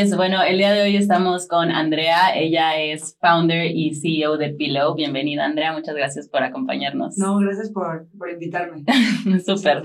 Pues bueno, el día de hoy estamos con Andrea. Ella es founder y CEO de Pillow. Bienvenida, Andrea. Muchas gracias por acompañarnos. No, gracias por, por invitarme. Súper.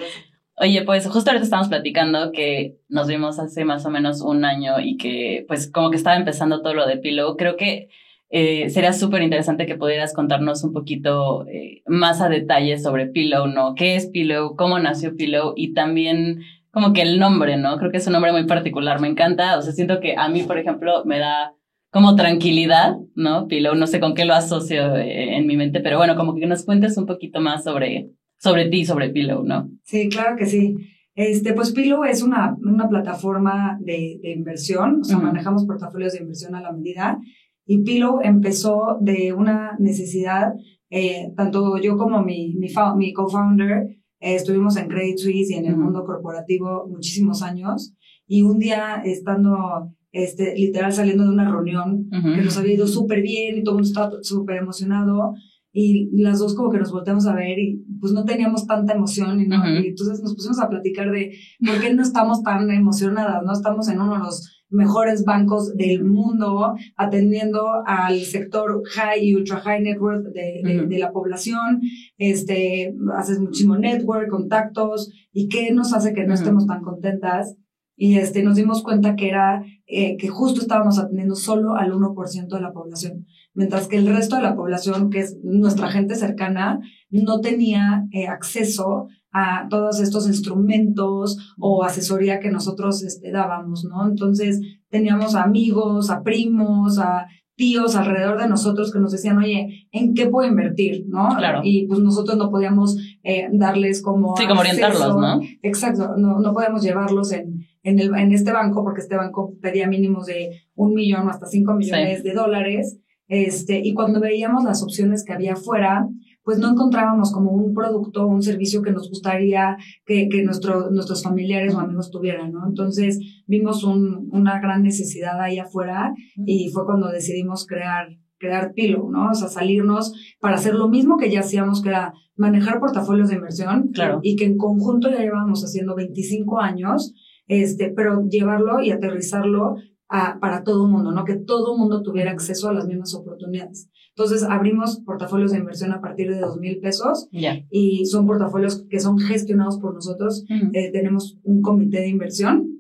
Oye, pues justo ahorita estamos platicando que nos vimos hace más o menos un año y que pues como que estaba empezando todo lo de Pillow. Creo que eh, sería súper interesante que pudieras contarnos un poquito eh, más a detalle sobre Pillow, ¿no? ¿Qué es Pillow? ¿Cómo nació Pillow? Y también como que el nombre, ¿no? Creo que es un nombre muy particular, me encanta, o sea, siento que a mí, por ejemplo, me da como tranquilidad, ¿no? Pillow, no sé con qué lo asocio eh, en mi mente, pero bueno, como que nos cuentes un poquito más sobre, sobre ti, sobre Pillow, ¿no? Sí, claro que sí. Este, pues Pillow es una, una plataforma de, de inversión, o sea, manejamos portafolios de inversión a la medida, y Pillow empezó de una necesidad, eh, tanto yo como mi, mi, mi co-founder, eh, estuvimos en Credit Suisse y en el mundo corporativo muchísimos años. Y un día estando este, literal saliendo de una reunión que nos había ido súper bien y todo el mundo estaba súper emocionado y las dos como que nos volteamos a ver y pues no teníamos tanta emoción y, ¿no? y entonces nos pusimos a platicar de por qué no estamos tan emocionadas, no estamos en uno de los mejores bancos del mundo atendiendo al sector high y ultra high network de, de, la población, este, haces muchísimo network, contactos, y qué nos hace que no estemos tan contentas. Y este, nos dimos cuenta que era eh, que justo estábamos atendiendo solo al 1% de la población, mientras que el resto de la población, que es nuestra gente cercana, no tenía eh, acceso a todos estos instrumentos o asesoría que nosotros este, dábamos, ¿no? Entonces teníamos amigos, a primos, a tíos alrededor de nosotros que nos decían, oye, ¿en qué puedo invertir? ¿No? Claro. Y pues nosotros no podíamos eh, darles como... Sí, como orientarlos, ¿no? Exacto, no, no podíamos llevarlos en, en, el, en este banco porque este banco pedía mínimos de un millón o hasta cinco millones de dólares. Este, y cuando veíamos las opciones que había afuera, pues no encontrábamos como un producto o un servicio que nos gustaría que, que nuestro, nuestros familiares o amigos tuvieran, ¿no? Entonces vimos un, una gran necesidad ahí afuera y fue cuando decidimos crear, crear Pillow, ¿no? O sea, salirnos para hacer lo mismo que ya hacíamos, que era manejar portafolios de inversión. Claro. Y que en conjunto ya llevábamos haciendo 25 años, este, pero llevarlo y aterrizarlo a, para todo el mundo, ¿no? Que todo el mundo tuviera acceso a las mismas oportunidades. Entonces abrimos portafolios de inversión a partir de dos mil pesos y son portafolios que son gestionados por nosotros. Eh, tenemos un comité de inversión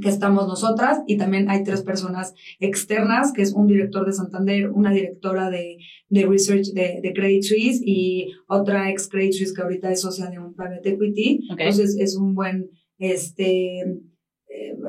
que estamos nosotras y también hay tres personas externas, que es un director de Santander, una directora de, de research de, de, Credit Suisse y otra ex Credit Suisse que ahorita es socia de un private equity. Entonces es un buen, este,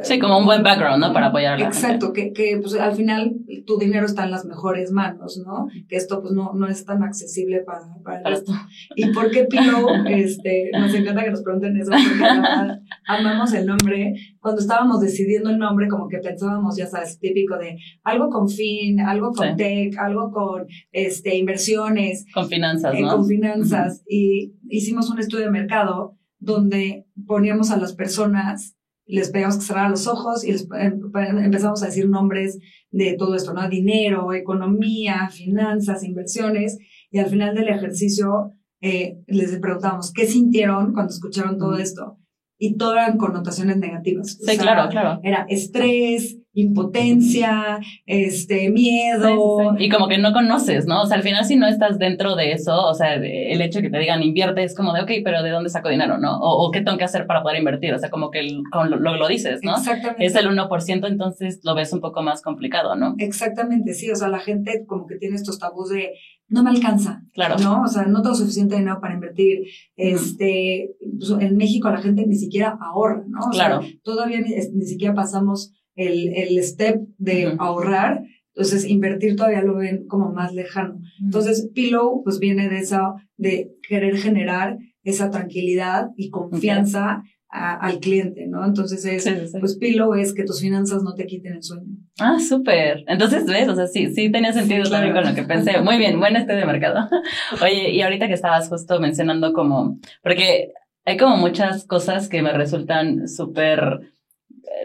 Sí, como un buen background, ¿no? Para apoyar a la Exacto, que, que pues al final tu dinero está en las mejores manos, ¿no? Que esto pues no, no es tan accesible para, para, esto. ¿Y por qué Pillow? Este, nos encanta que nos pregunten eso, porque amamos el nombre. Cuando estábamos decidiendo el nombre, como que pensábamos, ya sabes, típico de algo con fin, algo con tech, algo con este, inversiones. Con finanzas, eh, ¿no? Con finanzas. Y hicimos un estudio de mercado donde poníamos a las personas les pedíamos que cerraran los ojos y les em, empezamos a decir nombres de todo esto, ¿no? Dinero, economía, finanzas, inversiones. Y al final del ejercicio eh, les preguntamos qué sintieron cuando escucharon todo esto. Y todo eran connotaciones negativas. Sí, claro, claro. Era estrés, impotencia, este, miedo. Y como que no conoces, ¿no? O sea, al final si no estás dentro de eso, o sea, el hecho de que te digan invierte es como de, ok, pero ¿de dónde saco dinero, no? O, qué tengo que hacer para poder invertir, o sea, como que lo, lo, dices, ¿no? Exactamente. Es el 1%, entonces lo ves un poco más complicado, ¿no? Exactamente, sí, o sea, la gente como que tiene estos tabús de, no me alcanza. Claro. ¿No? O sea, no tengo suficiente dinero para invertir. Este, pues, en México la gente ni siquiera ahorra, ¿no? O claro. Sea, todavía ni, ni, siquiera pasamos el, el step de ahorrar. Entonces, invertir todavía lo ven como más lejano. Entonces, Pillow, pues viene de esa, de querer generar esa tranquilidad y confianza al cliente, ¿no? Entonces es, pues Pillow es que tus finanzas no te quiten el sueño. Ah, súper. Entonces, ¿ves? O sea, sí, sí tenía sentido también con lo que pensé. Muy bien, buen estudio de mercado. Oye, y ahorita que estabas justo mencionando como, porque hay como muchas cosas que me resultan súper,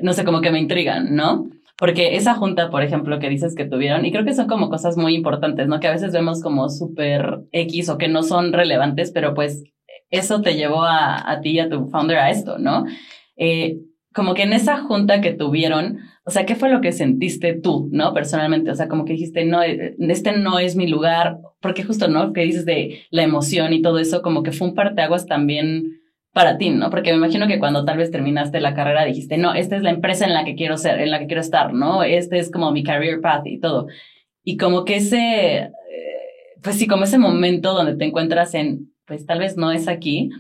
no sé, como que me intrigan, ¿no? Porque esa junta, por ejemplo, que dices que tuvieron, y creo que son como cosas muy importantes, ¿no? Que a veces vemos como súper X o que no son relevantes, pero pues eso te llevó a, a ti y a tu founder a esto, ¿no? Eh, como que en esa junta que tuvieron, o sea, ¿qué fue lo que sentiste tú, no? Personalmente, o sea, como que dijiste, no, eh, este no es mi lugar, porque justo, ¿no? Que dices de la emoción y todo eso, como que fue un parteaguas también para ti, ¿no? Porque me imagino que cuando tal vez terminaste la carrera dijiste, no, esta es la empresa en la que quiero ser, en la que quiero estar, ¿no? Este es como mi career path y todo. Y como que ese, eh, pues sí, como ese momento donde te encuentras en, pues tal vez no es aquí.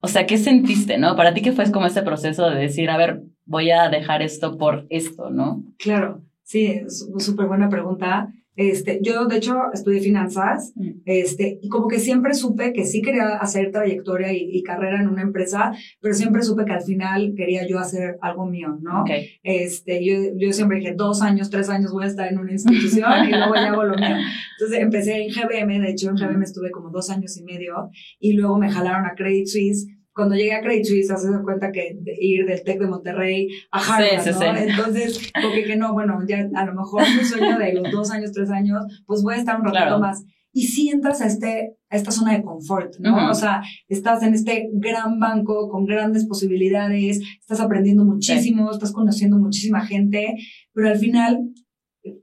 O sea, ¿qué sentiste, no? Para ti, ¿qué fue como ese proceso de decir, a ver, voy a dejar esto por esto, ¿no? Claro, sí, súper buena pregunta. Este, yo, de hecho, estudié finanzas, mm. este, y como que siempre supe que sí quería hacer trayectoria y, carrera en una empresa, pero siempre supe que al final quería yo hacer algo mío, ¿no? Este, yo, yo siempre dije, dos años, tres años voy a estar en una institución y luego ya hago lo mío. Entonces empecé en GBM, de hecho en GBM estuve como dos años y medio, y luego me jalaron a Credit Suisse, cuando llegué a Credit Suisse, haces cuenta que ir del TEC de Monterrey a Harvard, sí, sí, ¿no? Entonces, porque que no, bueno, ya a lo mejor mi sueño de los dos años, tres años, pues voy a estar un ratito más. Y si entras a, este, a esta zona de confort, ¿no? O sea, estás en este gran banco con grandes posibilidades, estás aprendiendo muchísimo, estás conociendo muchísima gente, pero al final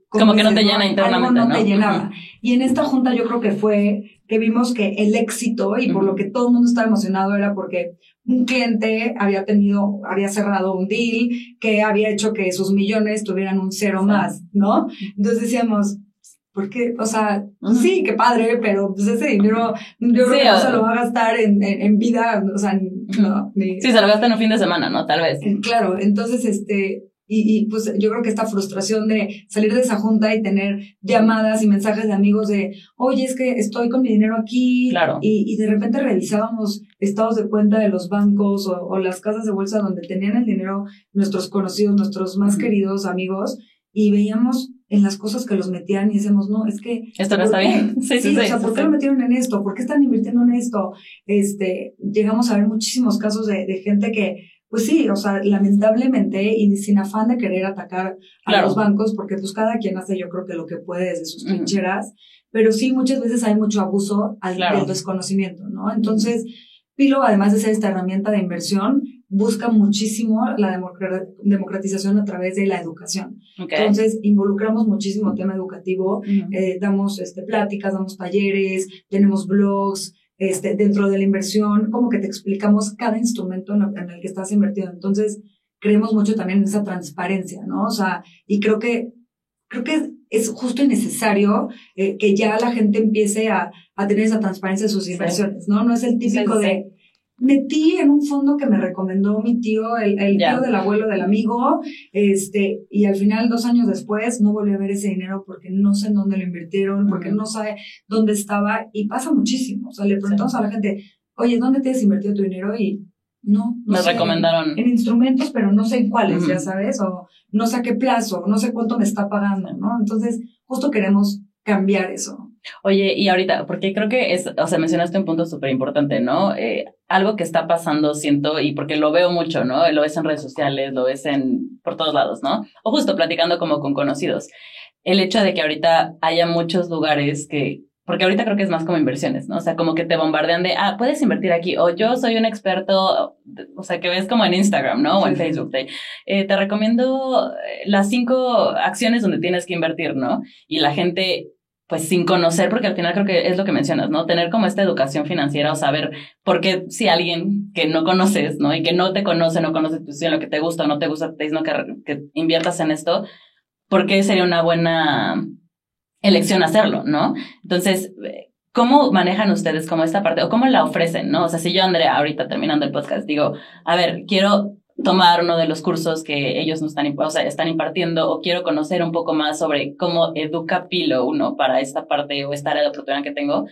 como, que no te llena internamente, algo no, te llenaba. Y en esta junta yo creo que fue que vimos que el éxito y por lo que todo el mundo estaba emocionado era porque un cliente había tenido, había cerrado un deal que había hecho que sus millones tuvieran un cero más, ¿no? Entonces decíamos, ¿por qué? O sea, sí, qué padre, pero pues ese dinero yo creo que no se lo va a gastar en, en, vida, o sea, no. sí, se lo gasta en un fin de semana, ¿no? Tal vez. Claro, entonces, este, y, y, pues yo creo que esta frustración de salir de esa junta y tener llamadas y mensajes de amigos de, oye, es que estoy con mi dinero aquí. Claro. Y, y de repente revisábamos estados de cuenta de los bancos o, o, las casas de bolsa donde tenían el dinero nuestros conocidos, nuestros más queridos amigos, y veíamos en las cosas que los metían y decíamos, no, es que... Esto no está bien. Sí, sí, sí, o sea, ¿por qué lo metieron en esto? ¿Por qué están invirtiendo en esto? Este, llegamos a ver muchísimos casos de, de gente que pues sí, o sea, lamentablemente y sin afán de querer atacar a los bancos, porque pues cada quien hace yo creo que lo que puede desde sus trincheras, pero sí muchas veces hay mucho abuso al del desconocimiento, ¿no? Entonces, Pilo, además de ser esta herramienta de inversión, busca muchísimo la democratización a través de la educación. Entonces, involucramos muchísimo tema educativo, eh, damos este, pláticas, damos talleres, tenemos blogs, este, dentro de la inversión, como que te explicamos cada instrumento en, el que estás invertido. Entonces, creemos mucho también en esa transparencia, ¿no? O sea, y creo que, creo que es justo y necesario eh, que ya la gente empiece a, a, tener esa transparencia de sus inversiones, ¿no? No es el típico de, metí en un fondo que me recomendó mi tío, el, el tío del abuelo del amigo, este, y al final, dos años después, no volví a ver ese dinero porque no sé en dónde lo invirtieron, porque no sabe dónde estaba, y pasa muchísimo. O sea, le preguntamos a la gente, oye, ¿dónde tienes invertido tu dinero? Y no. me recomendaron. En, instrumentos, pero no sé en cuáles, ya sabes, o no sé a qué plazo, no sé cuánto me está pagando, ¿no? Entonces, justo queremos cambiar eso. Oye, y ahorita, porque creo que es, o sea, mencionaste un punto súper importante, ¿no? Eh, algo que está pasando, siento, y porque lo veo mucho, ¿no? Lo ves en redes sociales, lo ves en, por todos lados, ¿no? O justo platicando como con conocidos. El hecho de que ahorita haya muchos lugares que, porque ahorita creo que es más como inversiones, ¿no? O sea, como que te bombardean de, ah, puedes invertir aquí, o yo soy un experto, o sea, que ves como en Instagram, ¿no? O en Facebook, te, eh, te recomiendo las cinco acciones donde tienes que invertir, ¿no? Y la gente pues sin conocer, porque al final creo que es lo que mencionas, ¿no? Tener como esta educación financiera o saber por qué si alguien que no conoces, ¿no? Y que no te conoce, no conoce tu situación, lo que te gusta o no te gusta, te dicen que, que inviertas en esto, ¿por qué sería una buena elección hacerlo, ¿no? Entonces, ¿cómo manejan ustedes como esta parte o cómo la ofrecen, ¿no? O sea, si yo, Andrea, ahorita terminando el podcast, digo, a ver, quiero tomar uno de los cursos que ellos nos están, o sea, están impartiendo o quiero conocer un poco más sobre cómo educa Pilo uno para esta parte o esta área de oportunidad que tengo,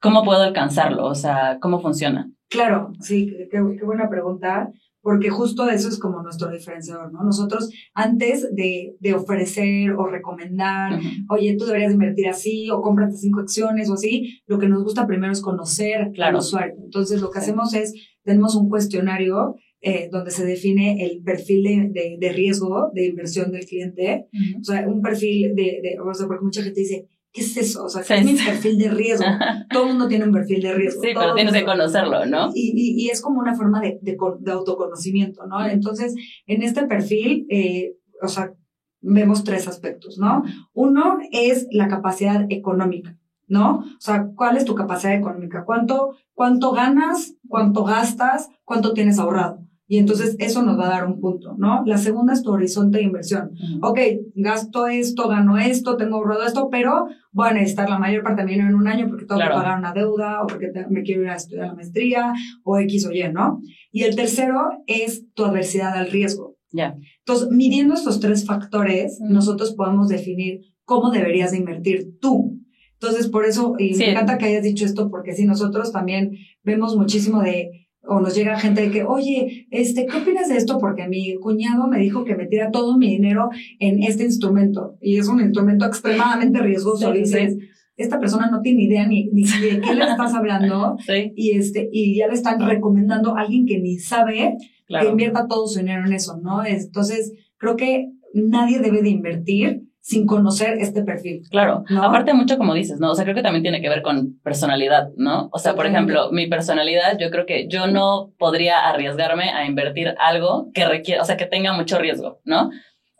¿cómo puedo alcanzarlo? O sea, ¿cómo funciona? Claro, sí, qué, buena pregunta, porque justo eso es como nuestro diferenciador, ¿no? Nosotros, antes de, de ofrecer o recomendar, oye, tú deberías invertir así, o cómprate cinco acciones o así, lo que nos gusta primero es conocer al usuario. Entonces, lo que hacemos es, tenemos un cuestionario eh, donde se define el perfil de, de, riesgo de inversión del cliente. O sea, un perfil de, de, o sea, porque mucha gente dice, ¿qué es eso? O sea, ¿qué es mi perfil de riesgo? Todo el mundo tiene un perfil de riesgo. Sí, pero tienes que conocerlo, ¿no? Y, y, es como una forma de, de, autoconocimiento, ¿no? Entonces, en este perfil, eh, o sea, vemos tres aspectos, ¿no? Uno es la capacidad económica. ¿no? O sea, ¿cuál es tu capacidad económica? ¿Cuánto, cuánto ganas? ¿Cuánto gastas? ¿Cuánto tienes ahorrado? Y entonces eso nos va a dar un punto, ¿no? La segunda es tu horizonte de inversión. Ok, gasto esto, gano esto, tengo ahorrado esto, pero voy a necesitar la mayor parte de mi dinero en un año porque tengo que pagar una deuda o porque me quiero ir a estudiar la maestría o X o Y, ¿no? Y el tercero es tu adversidad al riesgo. Ya. Entonces, midiendo estos tres factores, nosotros podemos definir cómo deberías de invertir tú. Entonces, por eso, y me encanta que hayas dicho esto, porque sí, nosotros también vemos muchísimo de o nos llega gente de que, oye, este, ¿qué opinas de esto? Porque mi cuñado me dijo que metiera todo mi dinero en este instrumento y es un instrumento extremadamente riesgoso. y dices, esta persona no tiene idea ni, ni de qué le estás hablando y, este, y ya le están recomendando a alguien que ni sabe que invierta todo su dinero en eso, ¿no? Entonces, creo que nadie debe de invertir sin conocer este perfil. Claro, aparte mucho como dices, ¿no? O sea, creo que también tiene que ver con personalidad, ¿no? O sea, por ejemplo, mi personalidad, yo creo que yo no podría arriesgarme a invertir algo que requiera, o sea, que tenga mucho riesgo, ¿no?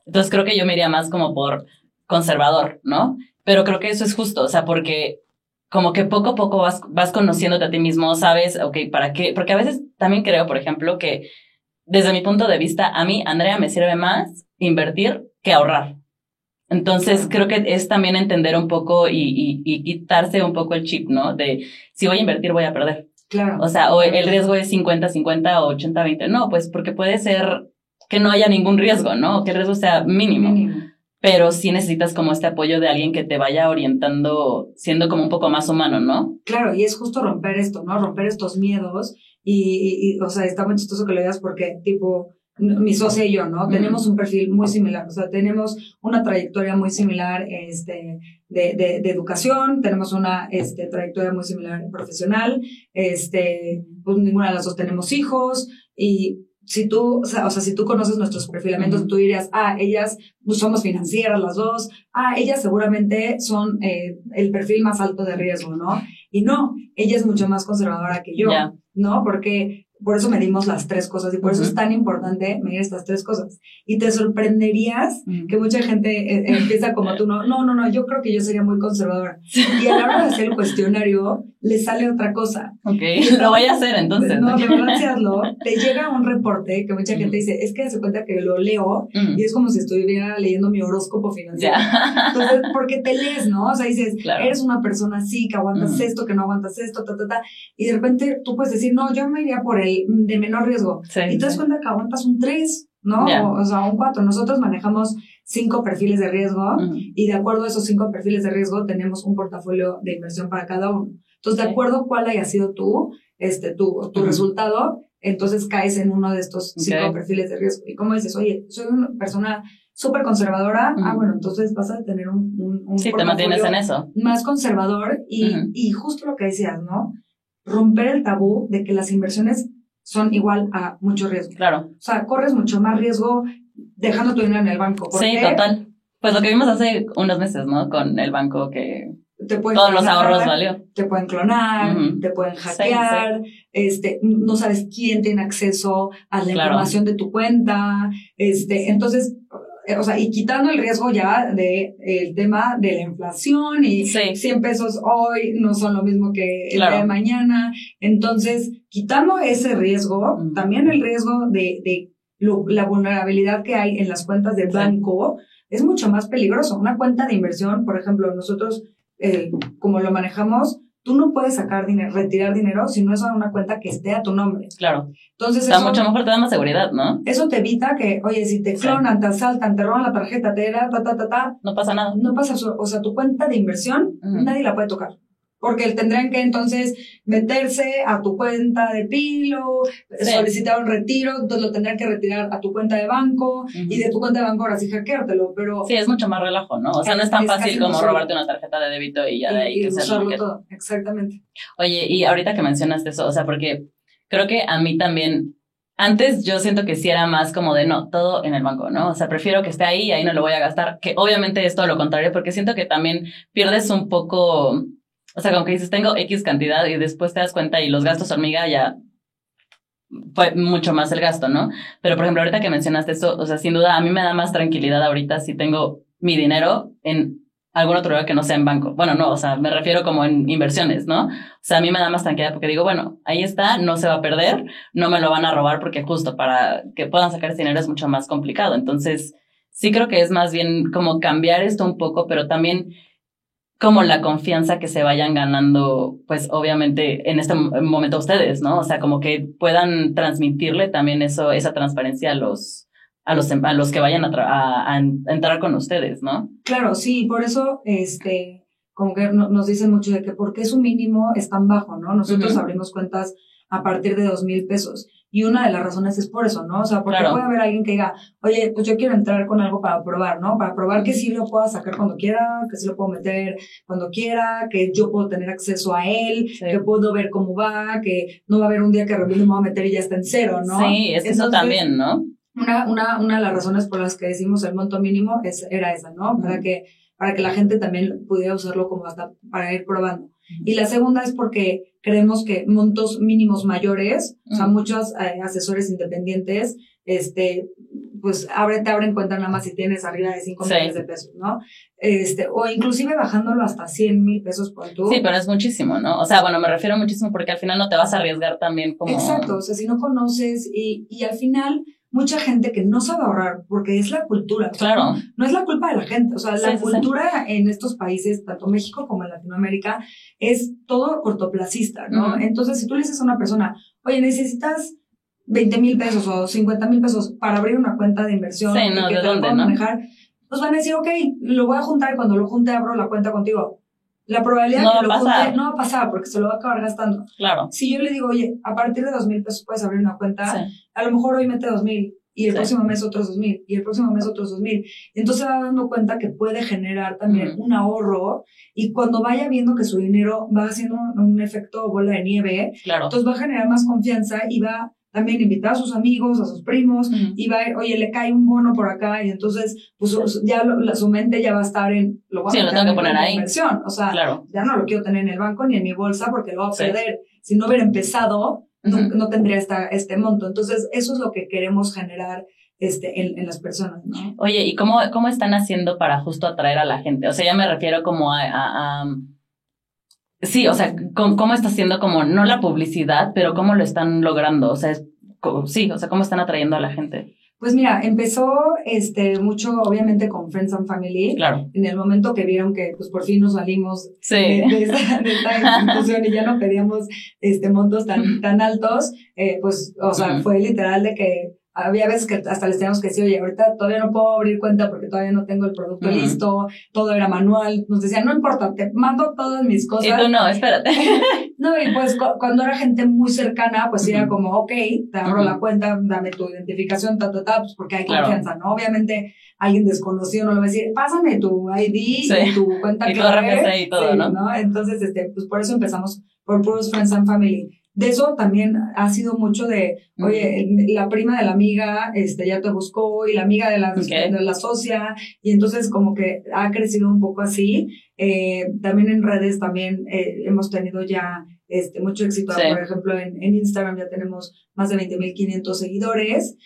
Entonces creo que yo me iría más como por conservador, ¿no? Pero creo que eso es justo, o sea, porque como que poco a poco vas, vas conociéndote a ti mismo, sabes, ok, ¿para qué? Porque a veces también creo, por ejemplo, que desde mi punto de vista, a mí, Andrea, me sirve más invertir que ahorrar. Entonces, creo que es también entender un poco y, y, quitarse un poco el chip, ¿no? De si voy a invertir, voy a perder. Claro. O sea, o el riesgo es 50-50 o 80-20. No, pues porque puede ser que no haya ningún riesgo, ¿no? Que el riesgo sea mínimo. mínimo. Pero sí necesitas como este apoyo de alguien que te vaya orientando, siendo como un poco más humano, ¿no? Claro, y es justo romper esto, ¿no? Romper estos miedos. Y, y o sea, está muy chistoso que lo digas porque, tipo, mi socia y yo, ¿no? Tenemos un perfil muy similar, o sea, tenemos una trayectoria muy similar este, de, de, de educación, tenemos una este, trayectoria muy similar profesional, este, pues ninguna de las dos tenemos hijos y si tú, o sea, si tú conoces nuestros perfilamientos, tú dirías, ah, ellas pues, somos financieras las dos, ah, ellas seguramente son eh, el perfil más alto de riesgo, ¿no? Y no, ella es mucho más conservadora que yo, ¿no? Porque por eso medimos las tres cosas y por eso es tan importante medir estas tres cosas. Y te sorprenderías que mucha gente eh, empieza como tú, no, no, no, no, yo creo que yo sería muy conservadora. Y a la hora de hacer el cuestionario, le sale otra cosa. Ok, lo voy a hacer entonces. No, de verdad, hazlo. Te llega un reporte que mucha gente dice, es que se cuenta que lo leo y es como si estuviera leyendo mi horóscopo financiero. Entonces, porque te lees, ¿no? O sea, dices, eres una persona así, que aguantas esto, que no aguantas esto, ta, ta, ta. Y de repente tú puedes decir, no, yo me iría por el de menor riesgo. y te das cuenta que aguantas un 3, ¿no? O, sea, un 4. Nosotros manejamos cinco perfiles de riesgo y de acuerdo a esos cinco perfiles de riesgo tenemos un portafolio de inversión para cada uno. Entonces, de acuerdo a cuál haya sido tú, este, tu, tu resultado, entonces caes en uno de estos cinco perfiles de riesgo. Y como dices, oye, soy una persona súper conservadora, ah, bueno, entonces vas a tener un, un, un sí, te mantienes en eso. más conservador y, y justo lo que decías, ¿no? Romper el tabú de que las inversiones son igual a mucho riesgo. Claro. O sea, corres mucho más riesgo dejando tu dinero en el banco. sí, total. Pues lo que vimos hace unos meses, ¿no? Con el banco que todos los ahorros valió. Te pueden clonar, te pueden hackear, este, no sabes quién tiene acceso a la información de tu cuenta, este, entonces o sea, y quitando el riesgo ya de el tema de la inflación y 100 pesos hoy no son lo mismo que el día de mañana. Entonces, quitando ese riesgo, también el riesgo de, de la vulnerabilidad que hay en las cuentas de banco es mucho más peligroso. Una cuenta de inversión, por ejemplo, nosotros, eh, como lo manejamos, tú no puedes sacar dinero, retirar dinero si no es a una cuenta que esté a tu nombre. Claro. Entonces Está mucho mejor, te da más seguridad, ¿no? Eso te evita que, oye, si te clonan, te asaltan, te roban la tarjeta, te da, ta, ta, ta, ta. No pasa nada. No pasa, o sea, tu cuenta de inversión, nadie la puede tocar porque tendrán que entonces meterse a tu cuenta de pilo, solicitar un retiro, entonces lo tendrán que retirar a tu cuenta de banco y de tu cuenta de banco ahora sí hackeártelo, pero... Sí, es mucho más relajo, ¿no? O sea, no es tan fácil como robarte una tarjeta de débito y ya de ahí y que sea todo, exactamente. Oye, y ahorita que mencionaste eso, o sea, porque creo que a mí también antes yo siento que sí era más como de no, todo en el banco, ¿no? O sea, prefiero que esté ahí y ahí no lo voy a gastar, que obviamente es todo lo contrario, porque siento que también pierdes un poco, o sea, como que dices, tengo X cantidad y después te das cuenta y los gastos hormiga ya fue mucho más el gasto, ¿no? Pero por ejemplo, ahorita que mencionaste eso, o sea, sin duda a mí me da más tranquilidad ahorita si tengo mi dinero en algún otro lugar que no sea en banco. Bueno, no, o sea, me refiero como en inversiones, ¿no? O sea, a mí me da más tranquilidad porque digo, bueno, ahí está, no se va a perder, no me lo van a robar porque justo para que puedan sacar ese dinero es mucho más complicado. Entonces, sí creo que es más bien como cambiar esto un poco, pero también como la confianza que se vayan ganando, pues obviamente en este momento ustedes, ¿no? O sea, como que puedan transmitirle también eso, esa transparencia a los, a los, a los que vayan a, a, entrar con ustedes, ¿no? Claro, sí, por eso, este, como que nos dicen mucho de que porque su mínimo es tan bajo, ¿no? Nosotros abrimos cuentas a partir de dos mil pesos. Y una de las razones es por eso, ¿no? O sea, porque puede haber alguien que diga, oye, pues yo quiero entrar con algo para probar, ¿no? Para probar que sí lo pueda sacar cuando quiera, que sí lo puedo meter cuando quiera, que yo puedo tener acceso a él, que puedo ver cómo va, que no va a haber un día que repente me voy a meter y ya está en cero, ¿no? Sí, es eso también, ¿no? Una, una, una de las razones por las que decimos el monto mínimo es, era esa, ¿no? Para que, para que la gente también pudiera usarlo como hasta para ir probando. Y la segunda es porque creemos que montos mínimos mayores, o sea, muchos eh, asesores independientes, este, pues abre, te abren cuenta nada más si tienes arriba de 5 millones de pesos, ¿no? Este, o inclusive bajándolo hasta 100 mil pesos por tú. Sí, pero es muchísimo, ¿no? O sea, bueno, me refiero muchísimo porque al final no te vas a arriesgar también como... Exacto, o sea, si no conoces y, y al final mucha gente que no sabe ahorrar porque es la cultura. Claro. No, es la culpa de la gente. O sea, la cultura en estos países, tanto México como en Latinoamérica, es todo cortoplacista, ¿no? Entonces, si tú le dices a una persona, oye, necesitas 20 mil pesos o 50 mil pesos para abrir una cuenta de inversión no, que ¿de dónde, ¿no? manejar, pues van a decir, ok, lo voy a juntar y cuando lo junte abro la cuenta contigo. La probabilidad de que lo junte no va a pasar porque se lo va a acabar gastando. Claro. Si yo le digo, oye, a partir de dos mil pesos puedes abrir una cuenta, a lo mejor hoy mete dos mil y el próximo mes otros dos mil y el próximo mes otros dos mil. Entonces va dando cuenta que puede generar también un ahorro y cuando vaya viendo que su dinero va haciendo un efecto bola de nieve, claro. entonces va a generar más confianza y va también invitar a sus amigos, a sus primos, y va a oye, le cae un bono por acá, y entonces, pues ya su mente ya va a estar en, lo voy a sí, lo poner ahí. inversión. O sea, ya no lo quiero tener en el banco ni en mi bolsa porque lo voy a perder. Si no hubiera empezado, no, tendría esta, este monto. Entonces, eso es lo que queremos generar este, en, en, las personas, ¿no? Oye, ¿y cómo, cómo están haciendo para justo atraer a la gente? O sea, ya me refiero como a, a, sí, o sea, ¿cómo, está haciendo como, no la publicidad, pero cómo lo están logrando? O sea, sí, o sea, ¿cómo están atrayendo a la gente? Pues mira, empezó este mucho obviamente con Friends and Family. Claro. En el momento que vieron que pues por fin nos salimos de, esta, institución y ya no pedíamos este montos tan, tan altos, eh, pues, o sea, fue literal de que había veces que hasta les teníamos que decir, oye, ahorita todavía no puedo abrir cuenta porque todavía no tengo el producto listo, todo era manual. Nos decían, no importa, te mando todas mis cosas. Y tú no, espérate. no, y pues cuando era gente muy cercana, pues era como, ok, te abro la cuenta, dame tu identificación, ta, ta, ta, pues porque hay confianza, ¿no? Obviamente alguien desconocido no le va a decir, pásame tu ID y tu cuenta y clave. y todo, ¿no? ¿no? Entonces, este, pues por eso empezamos por puros Friends and Family de eso también ha sido mucho de, oye, la prima de la amiga este, ya te buscó y la amiga de la, de la socia, y entonces como que ha crecido un poco así. Eh, también en redes también eh, hemos tenido ya este, mucho éxito. Por ejemplo, en, en, Instagram ya tenemos más de 20.500 seguidores,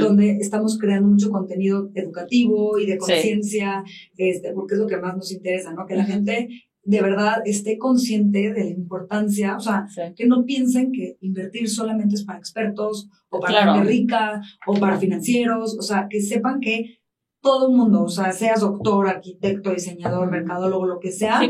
donde estamos creando mucho contenido educativo y de conciencia, este, porque es lo que más nos interesa, ¿no? Que la gente de verdad esté consciente de la importancia, o sea, que no piensen que invertir solamente es para expertos o para gente rica o para financieros, o sea, que sepan que todo el mundo, o sea, seas doctor, arquitecto, diseñador, mercadólogo, lo que sea,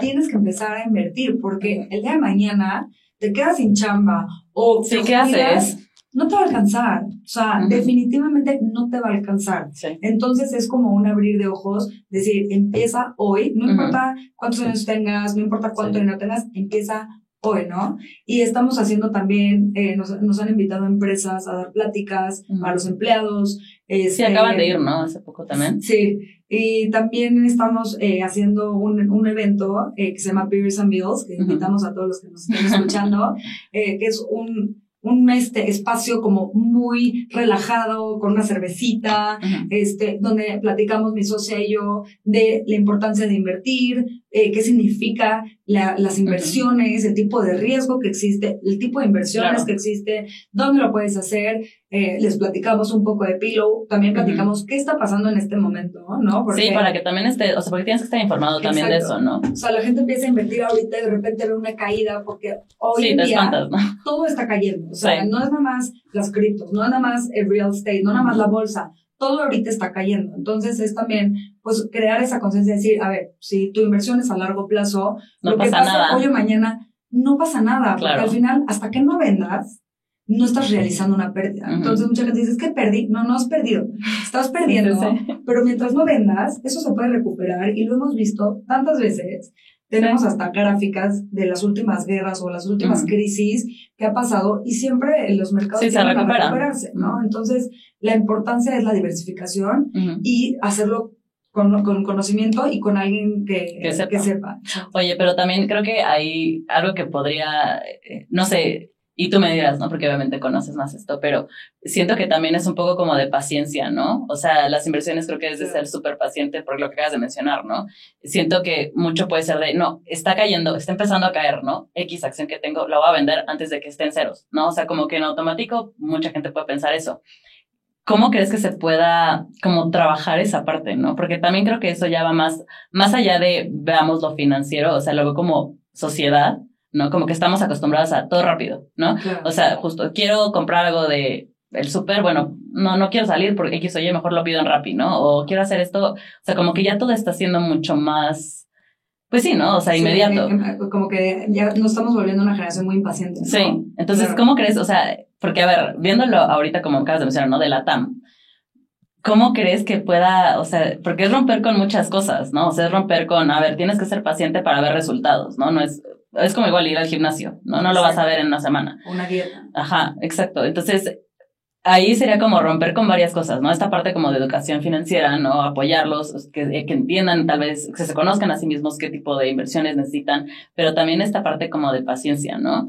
tienes que empezar a invertir porque el día de mañana te quedas sin chamba o sí, ¿qué haces? No te va a alcanzar. O sea, definitivamente no te va a alcanzar. Entonces es como un abrir de ojos, decir, empieza hoy, no importa cuántos años tengas, no importa cuánto dinero tengas, empieza hoy, ¿no? Y estamos haciendo también, eh, nos, nos, han invitado a empresas a dar pláticas a los empleados. sí, este, acaban de ir, ¿no? Hace poco también. Sí, y también estamos eh, haciendo un, un evento eh, que se llama Beers and Bills, que invitamos a todos los que nos estén escuchando, que es un un este espacio como muy relajado, con una cervecita, este, donde platicamos mi socia y yo de la importancia de invertir, eh, qué significa las inversiones, el tipo de riesgo que existe, el tipo de inversiones que existe, dónde lo puedes hacer. Eh, les platicamos un poco de Pillow, también platicamos qué está pasando en este momento, ¿no? sí, para que también esté, o sea, porque tienes que estar informado también de eso, ¿no? O sea, la gente empieza a invertir ahorita y de repente ve una caída porque hoy en día todo está cayendo. O sea, no es nada más las criptos, no es nada más el real estate, no nada más la bolsa, todo ahorita está cayendo. Entonces es también, pues, crear esa conciencia de decir, a ver, si tu inversión es a largo plazo, no lo pasa que pasa nada. hoy o mañana, no pasa nada, porque al final, hasta que no vendas, no estás realizando una pérdida. Entonces mucha gente dice, es que perdí. No, no has perdido. Estás perdiendo, pero mientras no vendas, eso se puede recuperar y lo hemos visto tantas veces tenemos hasta gráficas de las últimas guerras o las últimas crisis que ha pasado y siempre los mercados sí, tienen que recuperarse, ¿no? Entonces, la importancia es la diversificación y hacerlo con, con, conocimiento y con alguien que, que, sepa. que, sepa. Oye, pero también creo que hay algo que podría, eh, no sé, y tú me dirás, ¿no? Porque obviamente conoces más esto, pero siento que también es un poco como de paciencia, ¿no? O sea, las inversiones creo que es de ser súper paciente por lo que acabas de mencionar, ¿no? Siento que mucho puede ser de, no, está cayendo, está empezando a caer, ¿no? X acción que tengo, la voy a vender antes de que estén ceros, ¿no? O sea, como que en automático mucha gente puede pensar eso. ¿Cómo crees que se pueda como trabajar esa parte, no? Porque también creo que eso ya va más, más allá de veamos lo financiero, o sea, luego como sociedad, ¿no? Como que estamos acostumbrados a todo rápido, ¿no? O sea, justo quiero comprar algo de el súper, bueno, no, no quiero salir porque X o Y, mejor lo pido en Rappi, ¿no? O quiero hacer esto, o sea, como que ya todo está siendo mucho más, pues sí, ¿no? O sea, inmediato. como que ya nos estamos volviendo una generación muy impaciente. Sí, entonces, ¿cómo crees? O sea, porque a ver, viéndolo ahorita como acabas de mencionar, ¿no? De la TAM, ¿cómo crees que pueda, o sea, porque es romper con muchas cosas, ¿no? O sea, es romper con, a ver, tienes que ser paciente para ver resultados, ¿no? No es, es como igual ir al gimnasio, ¿no? No lo vas a ver en una semana. Una dieta. Ajá, exacto. Entonces, ahí sería como romper con varias cosas, ¿no? Esta parte como de educación financiera, ¿no? Apoyarlos, que, que entiendan tal vez, que se conozcan a sí mismos qué tipo de inversiones necesitan, pero también esta parte como de paciencia, ¿no?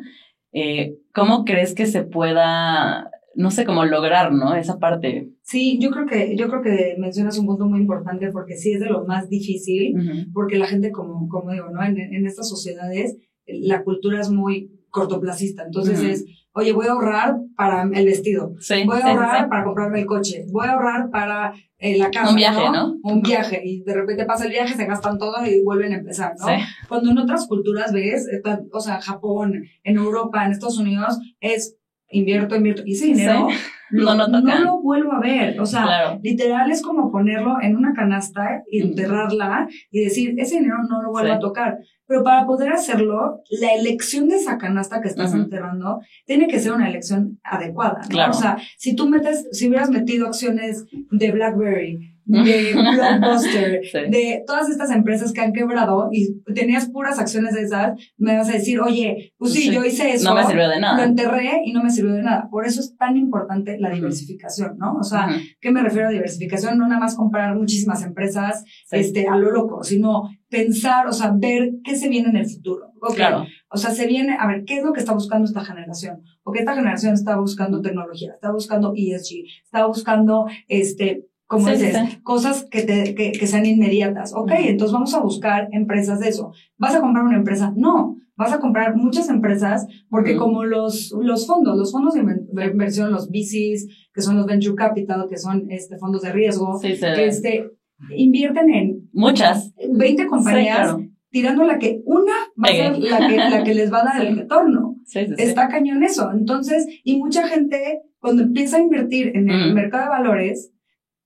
Eh, ¿Cómo crees que se pueda, no sé, cómo lograr, ¿no? Esa parte. Sí, yo creo que, yo creo que mencionas un punto muy importante porque sí es de lo más difícil, porque la gente, como, como digo, ¿no? En, en estas sociedades, la cultura es muy cortoplacista. Entonces es, oye, voy a ahorrar para el vestido, voy a ahorrar para comprarme el coche, voy a ahorrar para eh, la casa. Un viaje, ¿no? Un viaje. Y de repente pasa el viaje, se gastan todo y vuelven a empezar, ¿no? Cuando en otras culturas ves, o sea, Japón, en Europa, en Estados Unidos, es invierto, invierto. Y ese dinero no, no, lo vuelvo a ver. O sea, literal es como ponerlo en una canasta y enterrarla y decir, ese dinero no lo vuelvo a tocar. Pero para poder hacerlo, la elección de esa canasta que estás enterrando tiene que ser una elección adecuada. O sea, si tú metes, si hubieras metido acciones de BlackBerry, de Blockbuster, de todas estas empresas que han quebrado y tenías puras acciones de esas, me vas a decir, oye, pues sí, yo hice eso. No me sirvió de nada. Lo enterré y no me sirvió de nada. Por eso es tan importante la diversificación, ¿no? O sea, ¿qué me refiero a diversificación? No nada más comprar muchísimas empresas este, a lo loco, sino pensar, o sea, ver qué se viene en el futuro. Claro. O sea, se viene a ver qué es lo que está buscando esta generación. Porque esta generación está buscando tecnología, está buscando ESG, está buscando, este, como dices, cosas que, te, que, que, sean inmediatas. Ok, entonces vamos a buscar empresas de eso. ¿Vas a comprar una empresa? No, vas a comprar muchas empresas porque como los, los fondos, los fondos de inversión, los VCs, que son los Venture Capital, que son este, fondos de riesgo, que este, invierten en muchas. 20 compañías, tirando la que una va a ser la que, la que les va a dar el retorno. Está cañón eso. Entonces, y mucha gente, cuando empieza a invertir en el mercado de valores,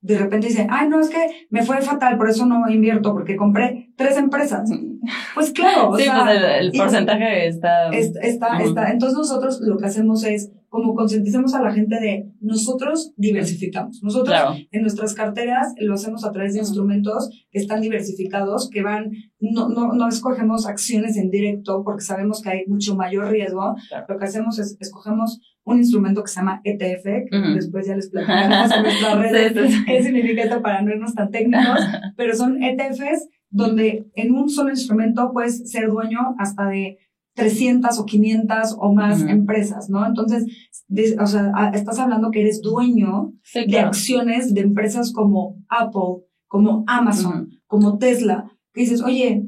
de repente dice, ay, no, es que me fue fatal, por eso no invierto, porque compré tres empresas. Pues claro, o sí, sea, pues el, porcentaje está... Está, está, Entonces nosotros lo que hacemos es, como concienticemos a la gente de, nosotros diversificamos. Nosotros en nuestras carteras lo hacemos a través de instrumentos que están diversificados, que van, no, no, no escogemos acciones en directo porque sabemos que hay mucho mayor riesgo. Lo que hacemos es, escogemos un instrumento que se llama ETF, que después ya les platicaremos en nuestras redes qué significa esto para no irnos tan técnicos, pero son ETFs donde en un solo instrumento puedes ser dueño hasta de 300 o 500 o más empresas, ¿no? Entonces, o sea, estás hablando que eres dueño de acciones de empresas como Apple, como Amazon, como Tesla, que dices, oye,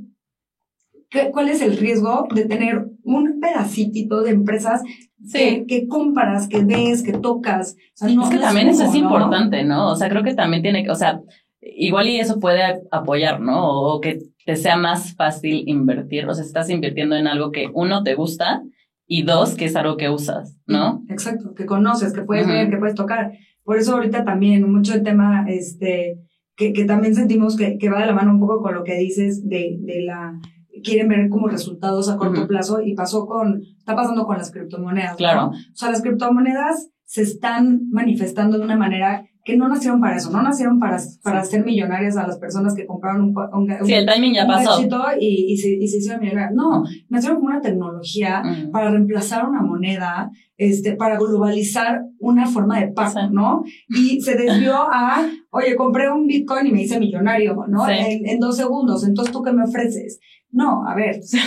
¿cuál es el riesgo de tener un pedacito de empresas que, compras, que ves, que tocas? es que también eso es importante, ¿no? O sea, creo que también tiene que, o sea, igual y eso puede apoyar, ¿no? O que te sea más fácil invertir. O sea, estás invirtiendo en algo que uno te gusta y dos, que es algo que usas, ¿no? Exacto, que conoces, que puedes ver, que puedes tocar. Por eso ahorita también mucho el tema, este, que, que también sentimos que, que va de la mano un poco con lo que dices de, de la, quieren ver como resultados a corto plazo y pasó con, está pasando con las criptomonedas. Claro. O sea, las criptomonedas se están manifestando de una manera que no nacieron para eso, no nacieron para, para ser millonarias a las personas que compraron un, un, sí, el timing ya pasó. Y, y, se, y se hicieron millonarias. No, nacieron como una tecnología para reemplazar una moneda, este, para globalizar una forma de pago, ¿no? Y se desvió a, oye, compré un Bitcoin y me hice millonario, ¿no? En, en dos segundos, entonces tú qué me ofreces. No, a ver. sí,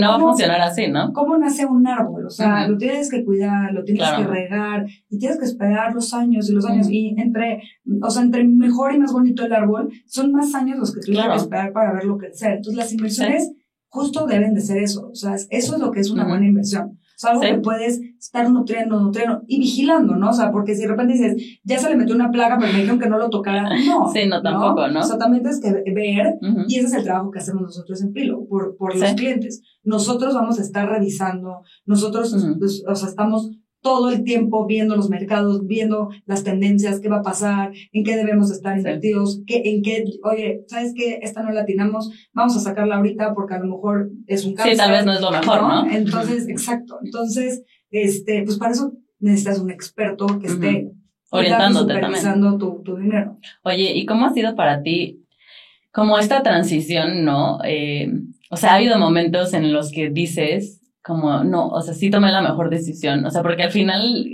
no va a funcionar así, ¿no? ¿Cómo nace un árbol? O sea, lo tienes que cuidar, lo tienes que regar y tienes que esperar los años y los años. Y entre, o sea, entre mejor y más bonito el árbol, son más años los que tienes que esperar para verlo crecer. Entonces, las inversiones justo deben de ser eso. O sea, eso es lo que es una buena inversión. O sea, algo que puedes estar nutriendo, nutriendo y vigilando, ¿no? O sea, porque si de repente dices, ya se le metió una plaga, pero me dijeron que no lo tocara, no. Sí, no, tampoco, ¿no? O sea, también tienes que ver, y ese es el trabajo que hacemos nosotros en Pilo, por, por los clientes. Nosotros vamos a estar revisando, nosotros, pues, o sea, estamos todo el tiempo viendo los mercados, viendo las tendencias, qué va a pasar, en qué debemos estar invertidos, qué, en qué, oye, ¿sabes qué? Esta no la atinamos, vamos a sacarla ahorita porque a lo mejor es un cáncer. Sí, tal vez no es lo mejor, ¿no? Entonces, exacto. Entonces, este, pues para eso necesitas un experto que esté orientándote también. Tu, tu dinero. Oye, ¿y cómo ha sido para ti como esta transición, no? Eh, o sea, ha habido momentos en los que dices, como, no, o sea, sí tomé la mejor decisión, o sea, porque al final,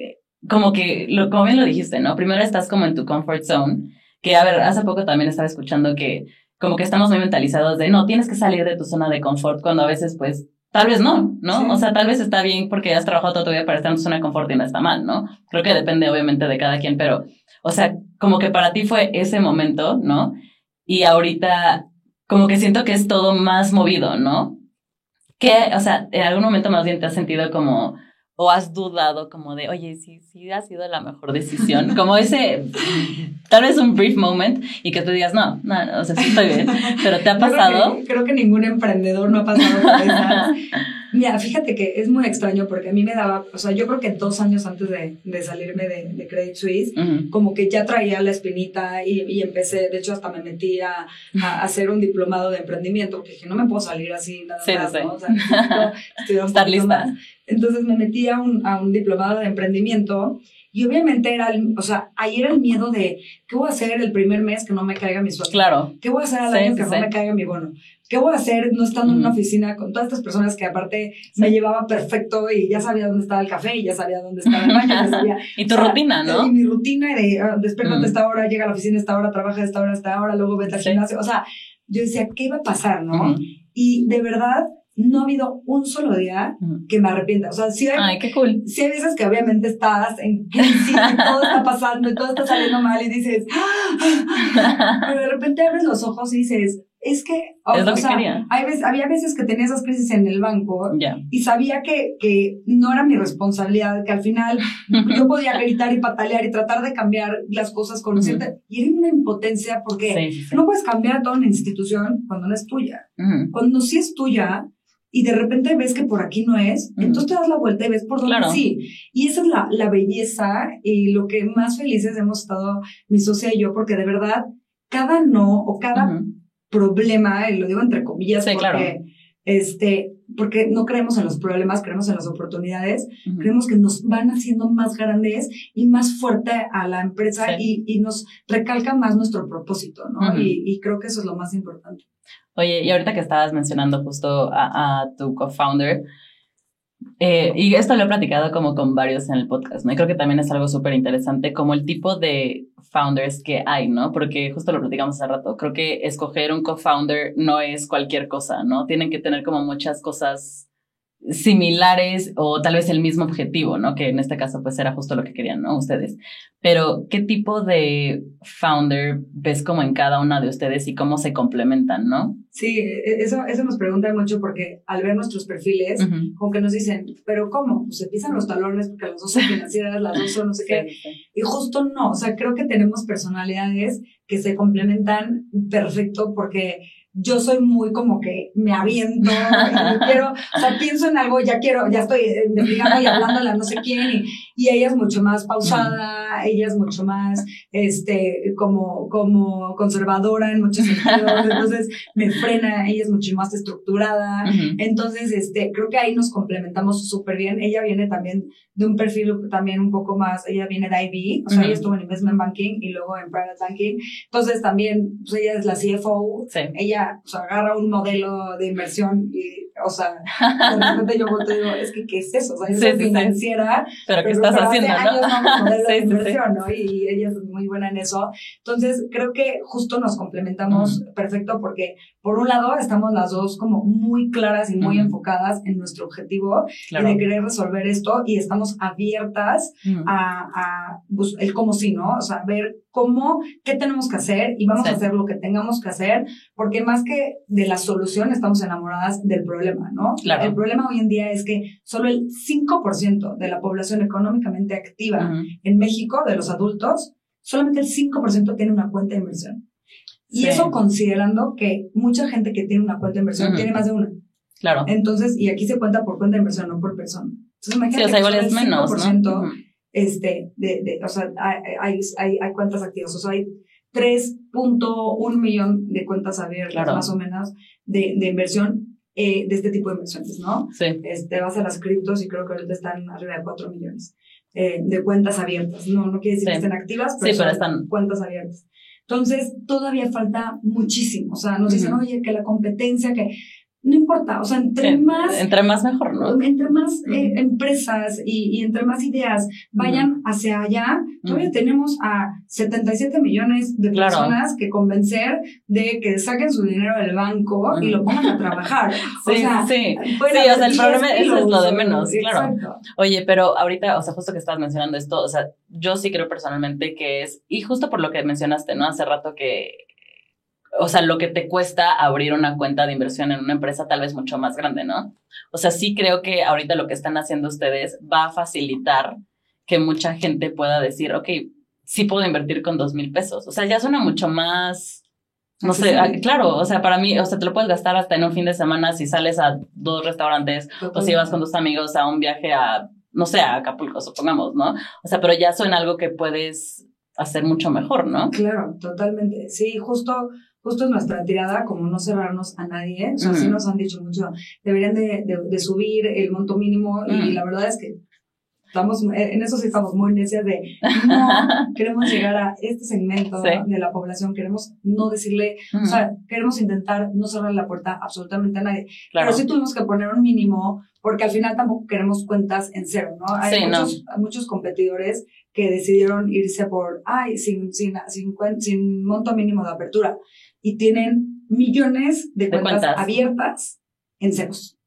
como que, lo, como bien lo dijiste, ¿no? Primero estás como en tu comfort zone, que, a ver, hace poco también estaba escuchando que como que estamos muy mentalizados de, no, tienes que salir de tu zona de confort, cuando a veces, pues, tal vez no, ¿no? O sea, tal vez está bien porque has trabajado toda tu vida para estar en tu zona de confort y no está mal, ¿no? Creo que depende, obviamente, de cada quien, pero, o sea, como que para ti fue ese momento, ¿no? Y ahorita, como que siento que es todo más movido, ¿no? ¿Qué, o sea, en algún momento más bien te has sentido como, o has dudado como de, oye, sí, sí ha sido la mejor decisión? Como ese, tal vez un brief moment y que tú digas, no, no, o sea, sí estoy bien, pero ¿te ha pasado? Creo que, ningún emprendedor no ha pasado por eso. Mira, fíjate que es muy extraño porque a mí me daba, o sea, yo creo que dos años antes de, de salirme de, de, Credit Suisse, como que ya traía la espinita y, y, empecé, de hecho hasta me metí a, a, hacer un diplomado de emprendimiento, porque dije, no me puedo salir así nada más, ¿no? O sea, estar lista. Entonces me metí a un, a un diplomado de emprendimiento y obviamente era, el, o sea, ahí era el miedo de, ¿qué voy a hacer el primer mes que no me caiga mi sueldo? Claro. ¿Qué voy a hacer al año que no me caiga mi bono? ¿Qué voy a hacer no estando en una oficina con todas estas personas que aparte me llevaba perfecto y ya sabía dónde estaba el café y ya sabía dónde estaba el baño? sabía, y tu rutina, ¿no? Y mi rutina de uh, despierta esta hora, llega a la oficina esta hora, trabaja esta hora, esta hora, luego vete al gimnasio. O sea, yo decía, ¿qué iba a pasar, no? Y de verdad, no ha habido un solo día que me arrepienta. O sea, sí hay, Ay, qué cool. sí hay veces que obviamente estás en crisis y todo está pasando y todo está saliendo mal y dices, ¡Ah! pero de repente abres los ojos y dices, es que, o, sea, Hay veces, había veces que tenía esas crisis en el banco y sabía que, que no era mi responsabilidad, que al final yo podía gritar y patalear y tratar de cambiar las cosas con cierta... Y era una impotencia porque no puedes cambiar toda una institución cuando no es tuya. Cuando sí es tuya, y de repente ves que por aquí no es, entonces te das la vuelta y ves por dónde sí. Y esa es la, la belleza y lo que más felices hemos estado mi socia y yo, porque de verdad, cada no o cada problema, y lo digo entre comillas, porque, este, porque no creemos en los problemas, creemos en las oportunidades, creemos que nos van haciendo más grandes y más fuerte a la empresa y, y, nos recalca más nuestro propósito, ¿no? y, y creo que eso es lo más importante. Oye, y ahorita que estabas mencionando justo a, tu co-founder, eh, y esto lo he platicado como con varios en el podcast, ¿no? Y creo que también es algo súper interesante como el tipo de founders que hay, ¿no? Porque justo lo platicamos hace rato, creo que escoger un co-founder no es cualquier cosa, ¿no? Tienen que tener como muchas cosas similares o tal vez el mismo objetivo, ¿no? Que en este caso pues era justo lo que querían, ¿no? Ustedes. Pero, ¿qué tipo de founder ves como en cada una de ustedes y cómo se complementan, ¿no? Sí, e, eso, eso nos preguntan mucho porque al ver nuestros perfiles, como que nos dicen, ¿pero cómo? Pues empiezan los talones porque las dos son financieras, las dos son no sé qué. Y justo no, o sea, creo que tenemos personalidades que se complementan perfecto porque yo soy muy como que me aviento, y quiero, o sea, pienso en algo, ya quiero, ya estoy investigando y hablándole a no sé quién, y, y, ella es mucho más pausada, ella es mucho más, este, como, como conservadora en muchos sentidos, entonces me frena, ella es mucho más estructurada, entonces, este, creo que ahí nos complementamos súper bien, ella viene también de un perfil también un poco más, ella viene de IB, o sea, ella estuvo en Investment Banking y luego en Private Banking, entonces también, pues ella es la CFO, ella o sea, agarra un modelo de inversión y, o sea, de repente yo volteo y digo, es que, ¿qué es eso? O sea, yo soy financiera. Pero, ¿qué estás haciendo, no modelo de inversión, ¿no? Y ella es muy buena en eso. Entonces, creo que justo nos complementamos perfecto porque, por un lado, estamos las dos como muy claras y muy enfocadas en nuestro objetivo y de querer resolver esto y estamos abiertas a, a pues, el cómo sí, ¿no? O sea, ver cómo, qué tenemos que hacer y vamos a hacer lo que tengamos que hacer, porque más que de la solución estamos enamoradas del problema, ¿no? Claro. El problema hoy en día es que solo el 5% de la población económicamente activa en México, de los adultos, solamente el 5% tiene una cuenta de inversión. Y eso considerando que mucha gente que tiene una cuenta de inversión tiene más de una. Claro. Entonces, y aquí se cuenta por cuenta de inversión, no por persona. Entonces, imagínate sí, o sea, igual es menos, ¿no? Este, de, de, o sea, hay, hay, hay cuentas activas, o sea, hay 3.1 millón de cuentas abiertas, más o menos, de, de inversión eh, de este tipo de inversiones, ¿no? Sí. Este, vas a las criptos y creo que ahorita están arriba de 4 millones eh, de cuentas abiertas. No, no quiere decir que estén activas, pero, sí, pero están cuentas abiertas. Entonces, todavía falta muchísimo. O sea, nos dicen, oye, que la competencia, que no importa, o sea, entre más... Entre más mejor, ¿no? Entre más eh, empresas y, y, entre más ideas vayan hacia allá, todavía tenemos a 77 millones de personas que convencer de que saquen su dinero del banco y lo pongan a trabajar. sí, o sea, sí. Sí, o sea, el problema eso es lo de menos, claro. Oye, pero ahorita, o sea, justo que estabas mencionando esto, o sea, yo sí creo personalmente que es, y justo por lo que mencionaste, ¿no? Hace rato que o sea, lo que te cuesta abrir una cuenta de inversión en una empresa tal vez mucho más grande, ¿no? O sea, sí creo que ahorita lo que están haciendo ustedes va a facilitar que mucha gente pueda decir, ok, sí puedo invertir con dos mil pesos. O sea, ya suena mucho más, no sé, ah, claro, o sea, para mí, o sea, te lo puedes gastar hasta en un fin de semana si sales a dos restaurantes o si vas con tus amigos a un viaje a, no sé, a Acapulco, supongamos, ¿no? O sea, pero ya suena algo que puedes hacer mucho mejor, ¿no? Claro, totalmente. Sí, justo justo es nuestra tirada, como no cerrarnos a nadie. O sea, sí nos han dicho mucho, deberían de, de, subir el monto mínimo y la verdad es que estamos, en eso sí estamos muy necias de, no, queremos llegar a este segmento de la población, queremos no decirle, o sea, queremos intentar no cerrar la puerta absolutamente a nadie. Pero sí tuvimos que poner un mínimo porque al final tampoco queremos cuentas en cero, ¿no? Hay muchos, muchos competidores que decidieron irse por, ay, sin, sin, sin, sin monto mínimo de apertura y tienen millones de, cuentas, abiertas en ceros.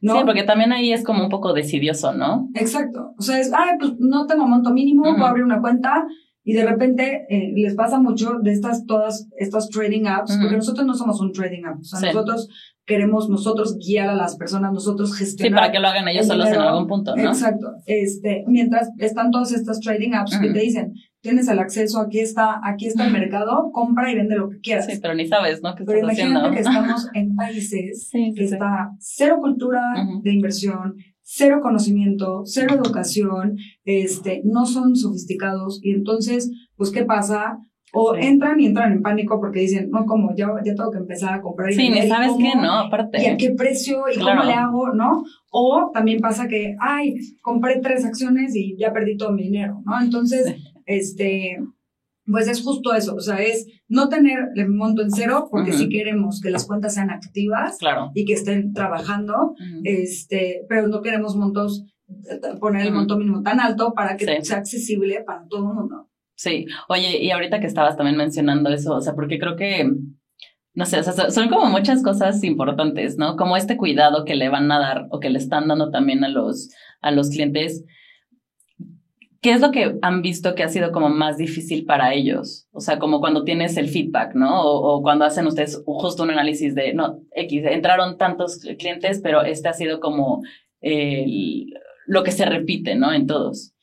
¿no? Sí, porque también ahí es como un poco decidioso, ¿no? Exacto. O sea, es, ay, pues no tengo monto mínimo, puedo abrir una cuenta y de repente eh, les pasa mucho de estas, todas estas trading apps, porque nosotros no somos un trading app. O sea, nosotros queremos nosotros guiar a las personas, nosotros gestionar. Sí, para que lo hagan ellos solos en algún punto, ¿no? Exacto. Este, mientras están todas estas trading apps que te dicen, tienes el acceso, aquí está, aquí está el mercado, compra y vende lo que quieras. Sí, pero ni sabes, ¿no? ¿Qué pero imagínate que estamos en países que está cero cultura de inversión, cero conocimiento, cero educación, este, no son sofisticados y entonces, pues, ¿qué pasa? O entran y entran en pánico porque dicen, no, como ya, ya tengo que empezar a comprar. Y sí, ni sabes qué, ¿no? Aparte. ¿Y a qué precio? ¿Y cómo le hago? ¿No? O también pasa que, ay, compré tres acciones y ya perdí todo mi dinero, ¿no? Entonces, este, pues es justo eso, o sea, es no tener el monto en cero, porque si queremos que las cuentas sean activas y que estén trabajando, este, pero no queremos montos, poner el monto mínimo tan alto para que sea accesible para todo el mundo. Sí, oye, y ahorita que estabas también mencionando eso, o sea, porque creo que no sé, o sea, son como muchas cosas importantes, ¿no? Como este cuidado que le van a dar o que le están dando también a los, a los clientes. ¿Qué es lo que han visto que ha sido como más difícil para ellos? O sea, como cuando tienes el feedback, ¿no? O, cuando hacen ustedes justo un análisis de, no, X, entraron tantos clientes, pero este ha sido como lo que se repite, ¿no? En todos.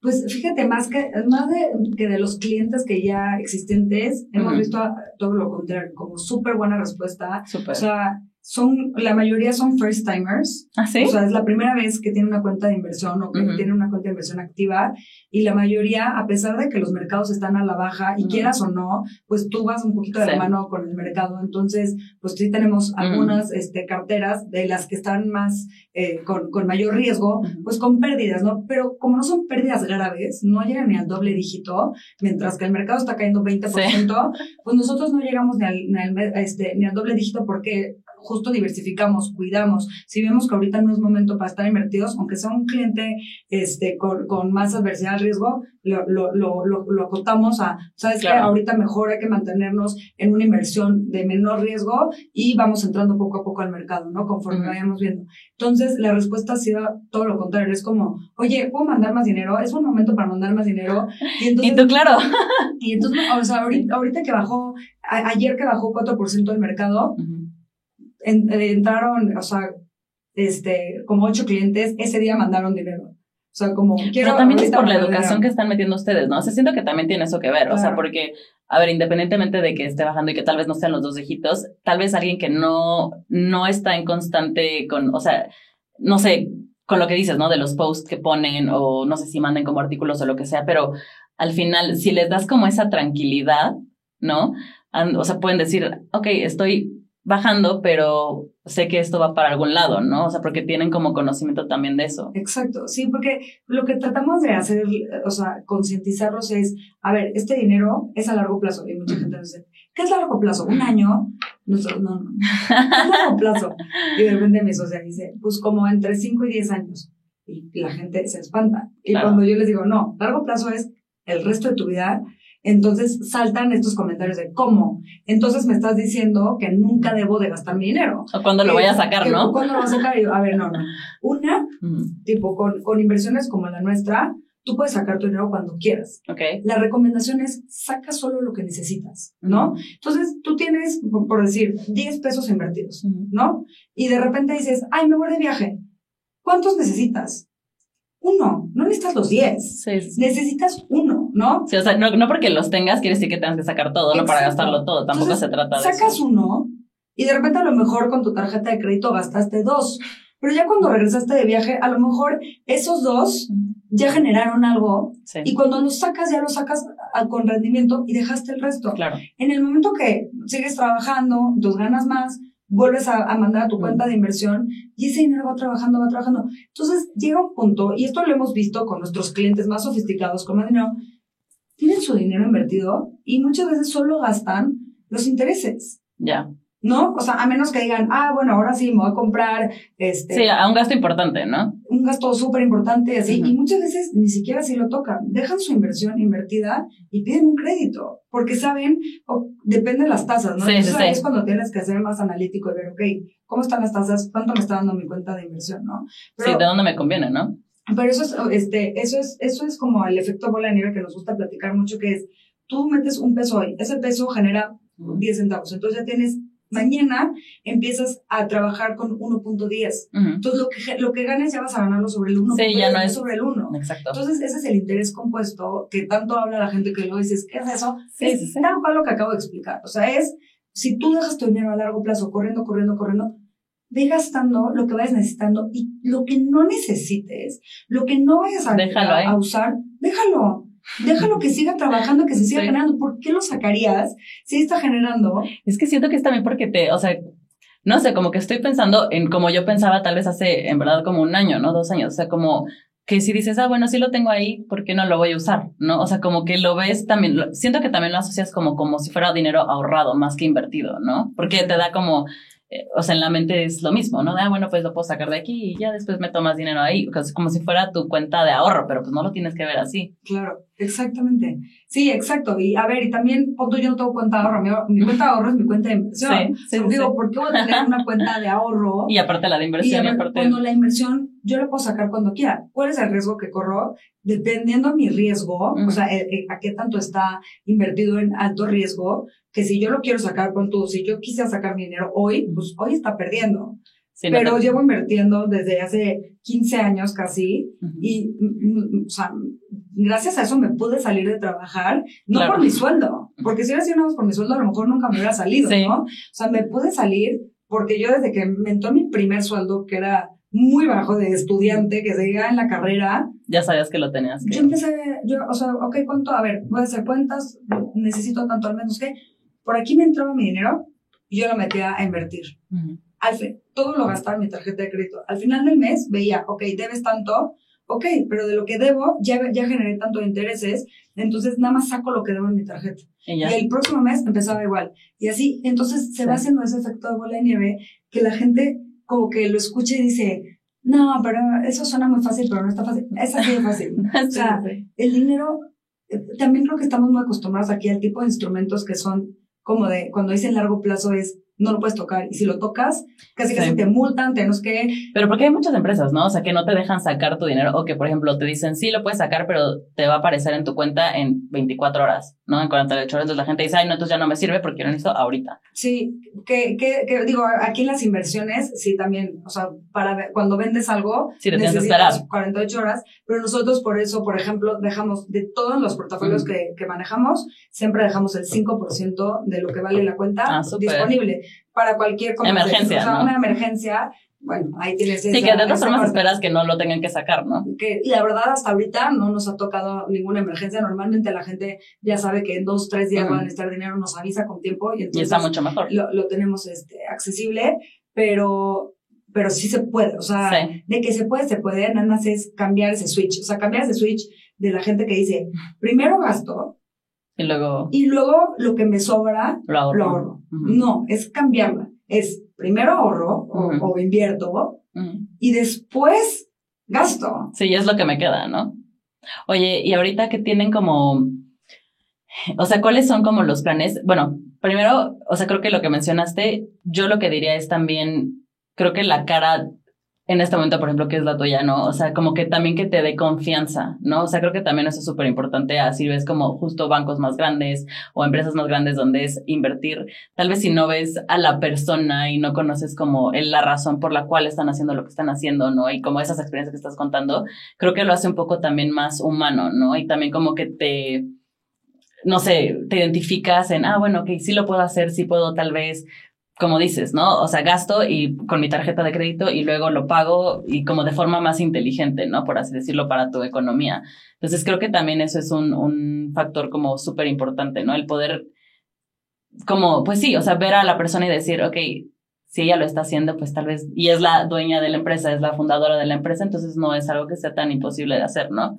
Pues fíjate, más que, más de, que de los clientes que ya existentes, hemos visto todo lo contrario, como súper buena respuesta. O sea, son, la mayoría son first timers. ¿Ah, sí? O sea, es la primera vez que tienen una cuenta de inversión o que tienen una cuenta de inversión activa. Y la mayoría, a pesar de que los mercados están a la baja y quieras o no, pues tú vas un poquito de la mano con el mercado. Entonces, pues sí tenemos algunas este, carteras de las que están más, eh, con, con mayor riesgo, pues con pérdidas, ¿no? Pero como no son pérdidas graves, no llegan ni al doble dígito, mientras que el mercado está cayendo 20%, pues nosotros no llegamos ni al, ni al, este, ni al doble dígito porque justo diversificamos, cuidamos. Si vemos que ahorita no es momento para estar invertidos, aunque sea un cliente este, con, con más adversidad al riesgo, lo, lo, lo, lo, acotamos a, ¿sabes qué? Ahorita mejor hay que mantenernos en una inversión de menor riesgo y vamos entrando poco a poco al mercado, ¿no? Conforme vayamos viendo. Entonces, la respuesta ha sido todo lo contrario. Es como, oye, ¿puedo mandar más dinero? Es un momento para mandar más dinero. Y, entonces, tú, claro. Y entonces, o sea, ahorita, ahorita que bajó, ayer que bajó 4% el mercado, eh, entraron, o sea, este, como ocho clientes, ese día mandaron dinero. O sea, como quiero. Pero también es por la educación que están metiendo ustedes, ¿no? O sea, siento que también tiene eso que ver. O sea, porque, a ver, independientemente de que esté bajando y que tal vez no sean los dos dígitos, tal vez alguien que no, no está en constante con, o sea, no sé, con lo que dices, ¿no? De los posts que ponen o no sé si manden como artículos o lo que sea, pero al final, si les das como esa tranquilidad, ¿no? o sea, pueden decir, ok, estoy bajando, pero sé que esto va para algún lado, ¿no? O sea, porque tienen como conocimiento también de eso. Exacto, sí, porque lo que tratamos de hacer, o sea, concientizarlos es, a ver, este dinero es a largo plazo, y mucha gente dice, ¿qué es largo plazo? ¿Un año? Nosotros, no, no, es largo plazo. Y de repente mi socia dice, pues como entre 5 y 10 años. Y la gente se espanta. Y cuando yo les digo, no, largo plazo es el resto de tu vida, entonces saltan estos comentarios de cómo. Entonces me estás diciendo que nunca debo de gastar mi dinero. O cuando lo voy a sacar, ¿no? ¿Cuándo lo voy a sacar? a ver, no, no. Una, tipo, con, con inversiones como la nuestra, tú puedes sacar tu dinero cuando quieras. Okay. La recomendación es saca solo lo que necesitas, ¿no? Entonces tú tienes, por decir, 10 pesos invertidos, ¿no? Y de repente dices, ay, me voy de viaje. ¿Cuántos necesitas? Uno, no necesitas los 10. Necesitas uno, ¿no? Sí, o sea, no, no, porque los tengas quiere decir que tengas que sacar todo, no para gastarlo todo. Tampoco se trata de Sacas uno y de repente a lo mejor con tu tarjeta de crédito gastaste dos. Pero ya cuando regresaste de viaje, a lo mejor esos dos ya generaron algo y cuando los sacas ya los sacas con rendimiento y dejaste el resto. Claro. En el momento que sigues trabajando, tus ganas más, vuelves a, mandar a tu cuenta de inversión y ese dinero va trabajando, va trabajando. Entonces llega un punto, y esto lo hemos visto con nuestros clientes más sofisticados, con más dinero, tienen su dinero invertido y muchas veces solo gastan los intereses. Ya. ¿No? O sea, a menos que digan, ah, bueno, ahora sí me voy a comprar, este... Sí, a un gasto importante, ¿no? Un gasto súper importante, así, y muchas veces ni siquiera si lo tocan, dejan su inversión invertida y piden un crédito, porque saben, o, depende de las tasas, ¿no? Sí, sí, sí. es cuando tienes que ser más analítico y ver, ok, ¿cómo están las tasas? ¿Cuánto me está dando mi cuenta de inversión, no? sí, de dónde me conviene, ¿no? Pero eso es, este, eso es, eso es como el efecto bola de nieve que nos gusta platicar mucho, que es, tú metes un peso hoy, ese peso genera 10 centavos, entonces ya tienes mañana empiezas a trabajar con 1.10. Entonces, lo que, lo que ganes ya vas a ganarlo sobre el 1. Sí, ya no es sobre el 1. Exacto. Entonces, ese es el interés compuesto que tanto habla la gente que lo dices, ¿qué es eso? Sí, es sí, tal cual lo que acabo de explicar. O sea, es, si tú dejas tu dinero a largo plazo corriendo, corriendo, corriendo, ve gastando lo que vayas necesitando y lo que no necesites, lo que no vayas a, a usar, déjalo. Déjalo que siga trabajando, que se siga generando. ¿Por qué lo sacarías si está generando? Es que siento que es también porque te, o sea, no sé, como que estoy pensando en como yo pensaba tal vez hace, en verdad, como un año, ¿no? Dos años. O sea, como que si dices, ah, bueno, sí lo tengo ahí, ¿por qué no lo voy a usar? ¿No? O sea, como que lo ves también, siento que también lo asocias como, como si fuera dinero ahorrado más que invertido, ¿no? Porque te da como eh, o sea, en la mente es lo mismo, ¿no? De, ah, bueno, pues lo puedo sacar de aquí y ya después me tomas dinero ahí, como si fuera tu cuenta de ahorro, pero pues no lo tienes que ver así. Claro, exactamente. Sí, exacto. Y a ver, y también, punto, yo no tengo cuenta de ahorro, mi, cuenta de ahorro es mi cuenta de inversión. Sí, sí, digo, ¿por qué voy a tener una cuenta de ahorro? Y aparte la de inversión. Y, aparte... Cuando la inversión yo la puedo sacar cuando quiera. ¿Cuál es el riesgo que corro? Dependiendo de mi riesgo, o sea, eh, eh, a qué tanto está invertido en alto riesgo, que si yo lo quiero sacar con tú, si yo quisiera sacar mi dinero hoy, pues hoy está perdiendo. Pero llevo invirtiendo desde hace 15 años casi y, mm, mm, o sea, gracias a eso me pude salir de trabajar, no por mi sueldo, porque si hubiera sido nada por mi sueldo, a lo mejor nunca me hubiera salido, ¿no? O sea, me pude salir porque yo desde que me entró mi primer sueldo, que era muy bajo de estudiante, que se iba en la carrera. Ya sabías que lo tenías. Yo empecé, yo, o sea, ok, ¿cuánto? A ver, voy a hacer cuentas, necesito tanto al menos que por aquí me entraba mi dinero y yo lo metía a invertir. Al fin, todo lo gastaba en mi tarjeta de crédito. Al final del mes veía, ok, debes tanto, ok, pero de lo que debo ya, ya generé tanto de intereses, entonces nada más saco lo que debo en mi tarjeta. Y, el próximo mes empezaba igual. Y así, entonces se va haciendo ese efecto de bola de nieve que la gente como que lo escucha y dice, no, pero eso suena muy fácil, pero no está fácil. Es así de fácil. o sea, el dinero, eh, también creo que estamos muy acostumbrados aquí al tipo de instrumentos que son como de, cuando dicen largo plazo es no lo puedes tocar. Y si lo tocas, casi casi te multan, tenemos que... Pero porque hay muchas empresas, ¿no? O sea, que no te dejan sacar tu dinero o que, por ejemplo, te dicen, sí, lo puedes sacar, pero te va a aparecer en tu cuenta en 24 horas, ¿no? En 48 horas. Entonces la gente dice, ay, no, entonces ya no me sirve porque lo necesito ahorita. Sí, que, que, que, digo, aquí en las inversiones, sí, también, o sea, para cuando vendes algo, sí, te tienes que esperar. 48 horas, pero nosotros por eso, por ejemplo, dejamos de todos los portafolios que, que manejamos, siempre dejamos el 5% de lo que vale la cuenta ah, disponible para cualquier emergencia. O sea, una emergencia, bueno, ahí tienes Sí, que de todas formas esperas que no lo tengan que sacar, ¿no? Que, y la verdad, hasta ahorita no nos ha tocado ninguna emergencia. Normalmente la gente ya sabe que en dos, tres días van a estar dinero, nos avisa con tiempo y entonces. está mucho mejor. Lo, lo tenemos este, accesible, pero pero sí se puede, o sea, de que se puede, se puede, nada más es cambiar ese switch, o sea, cambiar ese switch de la gente que dice, primero gasto, y luego. Y luego lo que me sobra, lo ahorro. Lo ahorro. No, es cambiarla. Es primero ahorro o, invierto y después gasto. Sí, es lo que me queda, ¿no? Oye, y ahorita que tienen como. O sea, ¿cuáles son como los planes? Bueno, primero, o sea, creo que lo que mencionaste, yo lo que diría es también, creo que la cara en este momento, por ejemplo, que es la tuya, ¿no? O sea, como que también que te dé confianza, ¿no? O sea, creo que también eso es súper importante, así ves como justo bancos más grandes o empresas más grandes donde es invertir. Tal vez si no ves a la persona y no conoces como la razón por la cual están haciendo lo que están haciendo, ¿no? Y como esas experiencias que estás contando, creo que lo hace un poco también más humano, ¿no? Y también como que te, no sé, te identificas en, ah, bueno, que sí lo puedo hacer, sí puedo tal vez como dices, ¿no? O sea, gasto y con mi tarjeta de crédito y luego lo pago y como de forma más inteligente, ¿no? Por así decirlo, para tu economía. Entonces creo que también eso es un, un factor como súper importante, ¿no? El poder, como, pues sí, o sea, ver a la persona y decir, ok, si ella lo está haciendo, pues tal vez, y es la dueña de la empresa, es la fundadora de la empresa, entonces no es algo que sea tan imposible de hacer, ¿no?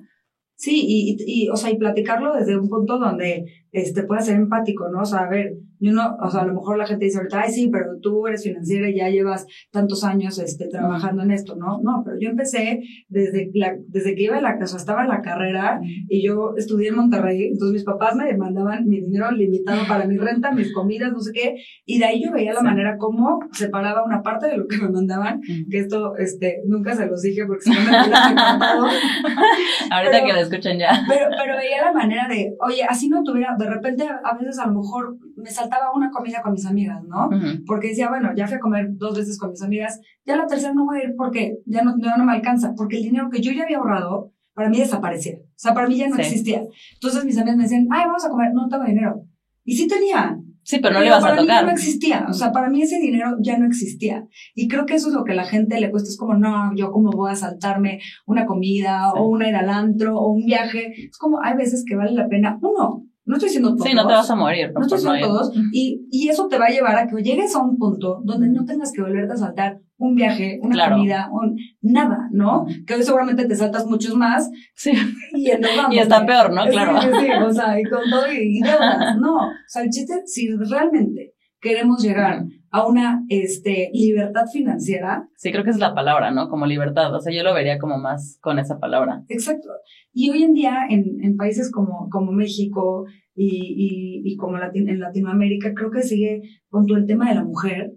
Sí, y, y, o sea, y platicarlo desde un punto donde este, pueda ser empático, ¿no? O sea, a ver, yo no, o sea, a lo mejor la gente dice ahorita, ay, sí, pero tú eres financiera y ya llevas tantos años este, trabajando en esto, ¿no? No, pero yo empecé desde, la, desde que iba a la, o sea, estaba en la carrera y yo estudié en Monterrey, entonces mis papás me mandaban mi dinero limitado para mi renta, mis comidas, no sé qué, y de ahí yo veía la manera como separaba una parte de lo que me mandaban, que esto, este, nunca se los dije porque si no me. Ahorita que lo escuchan ya. Pero, pero veía la manera de, oye, así no tuviera, de repente a veces a lo mejor me saltaba una comida con mis amigas, ¿no? Porque decía, bueno, ya fui a comer dos veces con mis amigas, ya la tercera no voy a ir porque ya no, no me alcanza, porque el dinero que yo ya había ahorrado, para mí desaparecía. O sea, para mí ya no existía. Entonces mis amigas me decían, ay, vamos a comer, no tengo dinero. Y sí tenía. Sí, pero no le ibas a tocar. Para mí no existía. O sea, para mí ese dinero ya no existía. Y creo que eso es lo que a la gente le cuesta. Es como, no, yo cómo voy a saltarme una comida o una ir al antro o un viaje. Es como, hay veces que vale la pena, uno, no estoy diciendo todos. Sí, no te vas a morir. No, estoy diciendo todos. Y, y eso te va a llevar a que llegues a un punto donde no tengas que volverte a saltar un viaje, una comida, un, nada, ¿no? Que hoy seguramente te saltas muchos más. Sí. Y, y está peor, ¿no? Claro. Sí, sí, o sea, y con todo y, deudas. No. O sea, el chiste, si realmente queremos llegar a una este, libertad financiera. Sí, creo que es la palabra, ¿no? Como libertad. O sea, yo lo vería como más con esa palabra. Exacto. Y hoy en día en, en países como, como México y, y, y como en Latinoamérica, creo que sigue con todo el tema de la mujer,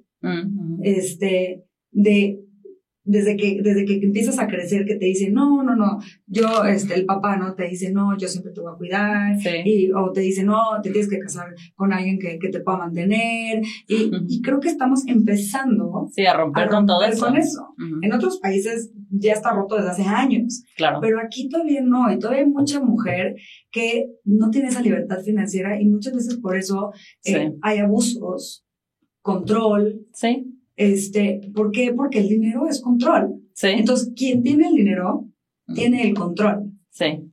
este, de desde que, desde que empiezas a crecer, que te dicen, no, no, no, yo, este, el papá, ¿no? Te dice, no, yo siempre te voy a cuidar, y, o te dice, no, te tienes que casar con alguien que, que te pueda mantener, y, y, creo que estamos empezando sí, a romper, con todo eso. Con eso. En otros países ya está roto desde hace años, claro. pero aquí todavía no, y todavía hay mucha mujer que no tiene esa libertad financiera, y muchas veces por eso eh, hay abusos, control, sí este, ¿Por qué? Porque el dinero es control. Sí. Entonces, quien tiene el dinero, tiene el control. Sí.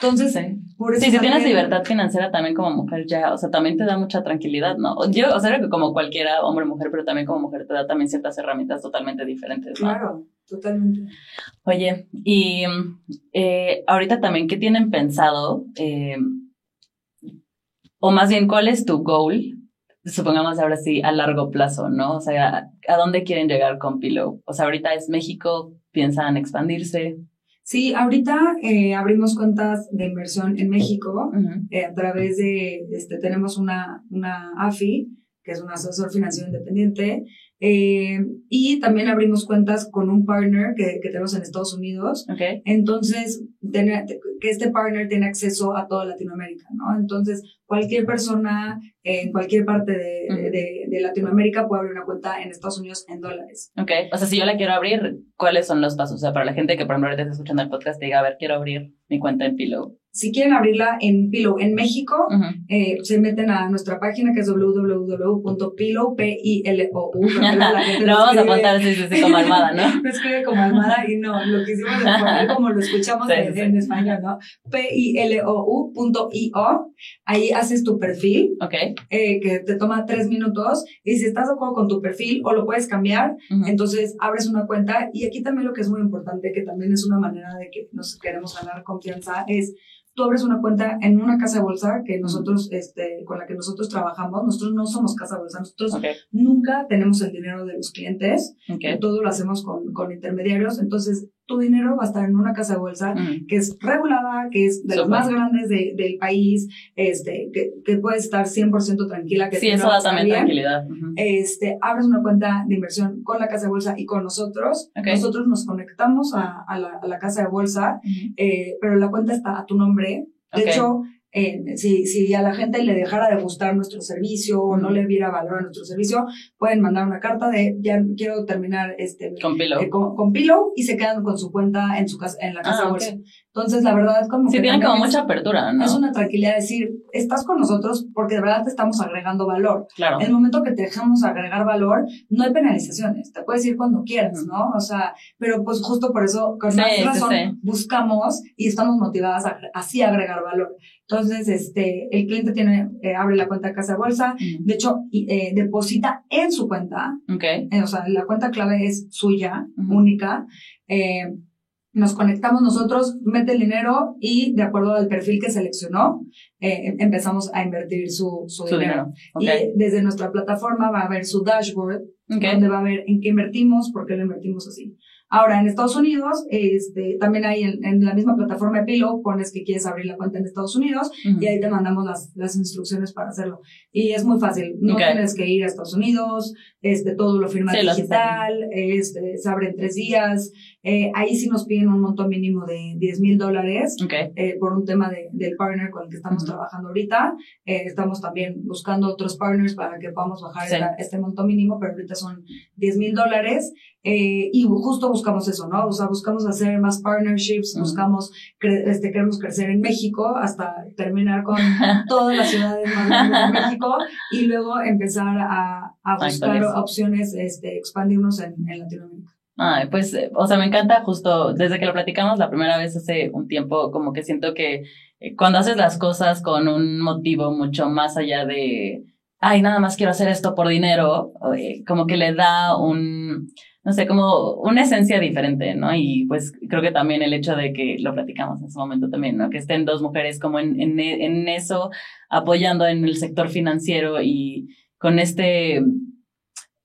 Entonces, sí. Por eso sí, si tienes libertad financiera también como mujer ya, o sea, también te da mucha tranquilidad, ¿no? Yo, o sea, que como cualquiera hombre o mujer, pero también como mujer te da también ciertas herramientas totalmente diferentes, ¿no? Claro, totalmente. Oye, y eh, ahorita también, ¿qué tienen pensado? Eh, o más bien, ¿cuál es tu goal supongamos ahora sí, a largo plazo, ¿no? O sea, ¿a dónde quieren llegar con Pillow? O sea, ahorita es México, piensan expandirse. Sí, ahorita eh, abrimos cuentas de inversión en México eh, a través de, este, tenemos una, una AFI, que es un asesor financiero independiente, eh, y también abrimos cuentas con un partner que, que tenemos en Estados Unidos. Okay. Entonces, que este partner tiene acceso a toda Latinoamérica, ¿no? Entonces, cualquier persona en cualquier parte de, de, de, Latinoamérica puede abrir una cuenta en Estados Unidos en dólares. Ok, o sea, si yo la quiero abrir, ¿cuáles son los pasos? O sea, para la gente que por ejemplo ahorita está escuchando el podcast, diga, a ver, quiero abrir mi cuenta en Pillow. Si quieren abrirla en Pillow en México, eh, se meten a nuestra página que es www.pillow, p i l o u Lo vamos a apuntar sí, sí, como almada, ¿no? lo escribe como almada y no, lo que hicimos es poner como lo escuchamos en, en, español, ¿no? p i l o u.io, ahí haces tu perfil. Ok. Eh, que te toma tres minutos y si estás de acuerdo con tu perfil o lo puedes cambiar, entonces abres una cuenta y aquí también lo que es muy importante, que también es una manera de que nos queremos ganar confianza, es tú abres una cuenta en una casa de bolsa que nosotros, este, con la que nosotros trabajamos. Nosotros no somos casa de bolsa, nosotros nunca tenemos el dinero de los clientes. Todo lo hacemos con, con intermediarios. Entonces, tu dinero va a estar en una casa de bolsa que es regulada, que es de las más grandes de, del país, este, que, que puedes estar 100% tranquila. Que sí, eso da también tranquilidad. Este, abres una cuenta de inversión con la casa de bolsa y con nosotros. Nosotros nos conectamos a, a, la, a, la, casa de bolsa, eh, pero la cuenta está a tu nombre. De hecho, eh, si, si a la gente le dejara de gustar nuestro servicio o no le viera valor a nuestro servicio, pueden mandar una carta de ya quiero terminar este con Pillow, eh, con, Pillow y se quedan con su cuenta en su casa en la casa ah, bolsa. Entonces, la verdad es como sí, tienen como mucha apertura, ¿no? Es una tranquilidad decir, estás con nosotros porque de verdad te estamos agregando valor. Claro. En el momento que te dejamos agregar valor, no hay penalizaciones, te puedes ir cuando quieras, ¿no? O sea, pero pues justo por eso, con más razón, buscamos y estamos motivadas a así agregar valor. Entonces, este, el cliente tiene, eh, abre la cuenta de casa de bolsa, de hecho, eh, deposita en su cuenta. Okay. Eh, o sea, la cuenta clave es suya, única. Nos conectamos nosotros, mete el dinero y de acuerdo al perfil que seleccionó, empezamos a invertir su, su, dinero. Y desde nuestra plataforma va a ver su dashboard, donde va a ver en qué invertimos, por qué lo invertimos así. Ahora, en Estados Unidos, este, también hay en, la misma plataforma de Pillow, pones que quieres abrir la cuenta en Estados Unidos y ahí te mandamos las, las instrucciones para hacerlo. Y es muy fácil, no tienes que ir a Estados Unidos, este, todo lo firma digital, este, se abre en tres días. Eh, ahí sí nos piden un monto mínimo de 10 mil dólares eh, por un tema de, del partner con el que estamos trabajando ahorita. Eh, estamos también buscando otros partners para que podamos bajar este monto mínimo, pero ahorita son 10 mil dólares. Eh, y justo buscamos eso, ¿no? O sea, buscamos hacer más partnerships, buscamos, este, queremos crecer en México hasta terminar con todas las ciudades más grandes de México y luego empezar a, a buscar opciones, este, expandirnos en, en Latinoamérica. Ay, pues, eh, o sea, me encanta justo desde que lo platicamos la primera vez hace un tiempo, como que siento que eh, cuando haces las cosas con un motivo mucho más allá de, ay, nada más quiero hacer esto por dinero, como que le da un, no sé, como una esencia diferente, ¿no? Y pues creo que también el hecho de que lo platicamos en ese momento también, ¿no? Que estén dos mujeres como en, en, en eso, apoyando en el sector financiero y con este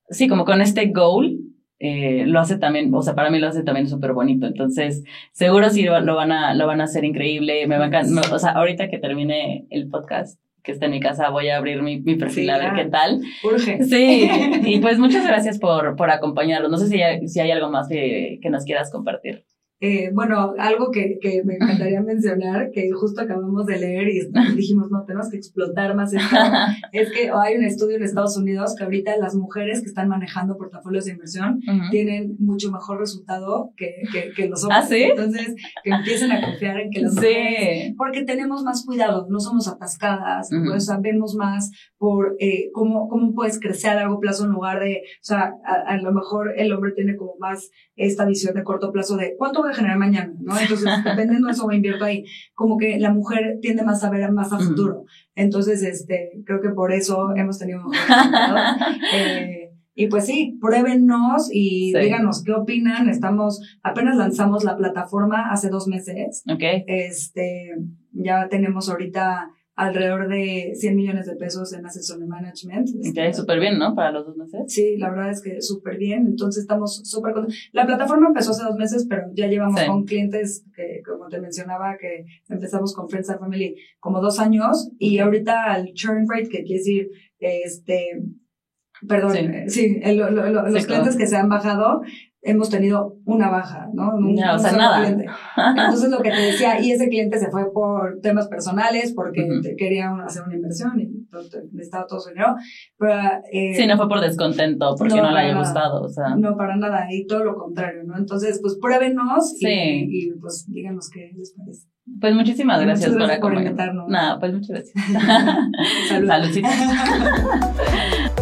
sí, como con este goal, eh, lo hace también, o sea, para mí lo hace también súper bonito. Entonces, seguro sí lo van a, lo van a hacer increíble. Me va a o sea, ahorita que termine el podcast, que está en mi casa, voy a abrir mi, mi perfil a ver qué tal. Urge. Sí, y pues muchas gracias por, por acompañarnos. No sé si hay, si hay algo más que, que nos quieras compartir. Eh, bueno, algo que, que, me encantaría mencionar, que justo acabamos de leer y dijimos, no, tenemos que explotar más esto, es que hay un estudio en Estados Unidos que ahorita las mujeres que están manejando portafolios de inversión tienen mucho mejor resultado que, que, que los hombres. ¿Ah, sí? Entonces, que empiecen a confiar en que las mujeres, porque tenemos más cuidado, no somos atascadas, pues sabemos más por eh, cómo, cómo puedes crecer a largo plazo en lugar de, o sea, a, a lo mejor el hombre tiene como más esta visión de corto plazo de cuánto voy a generar mañana, ¿no? Entonces, dependiendo de eso, me invierto ahí. Como que la mujer tiende más a ver más a futuro. Entonces, este, creo que por eso hemos tenido eh, y pues sí, pruébennos y díganos qué opinan. Estamos, apenas lanzamos la plataforma hace dos meses. Ok. Este, ya tenemos ahorita alrededor de 100 millones de pesos en Assets de Management. Este, súper bien, ¿no? Para los dos meses. Sí, la verdad es que súper bien. Entonces estamos súper La plataforma empezó hace dos meses, pero ya llevamos con clientes que, como te mencionaba, que empezamos con Friends and Family como dos años y ahorita el churn rate, que quiere decir, este, perdón, sí, los clientes que se han bajado hemos tenido una baja, ¿no? no, o sea, nada. Entonces lo que te decía, y ese cliente se fue por temas personales, porque quería hacer una inversión y necesitaba todo su dinero. Pero, eh, sí, no fue por descontento, porque no, le haya gustado, o sea. No, para nada, y todo lo contrario, ¿no? Entonces, pues pruébenos y, pues díganos qué les parece. Pues muchísimas gracias, por, acompañarnos. Nada, pues muchas gracias. Salud. Saludcita.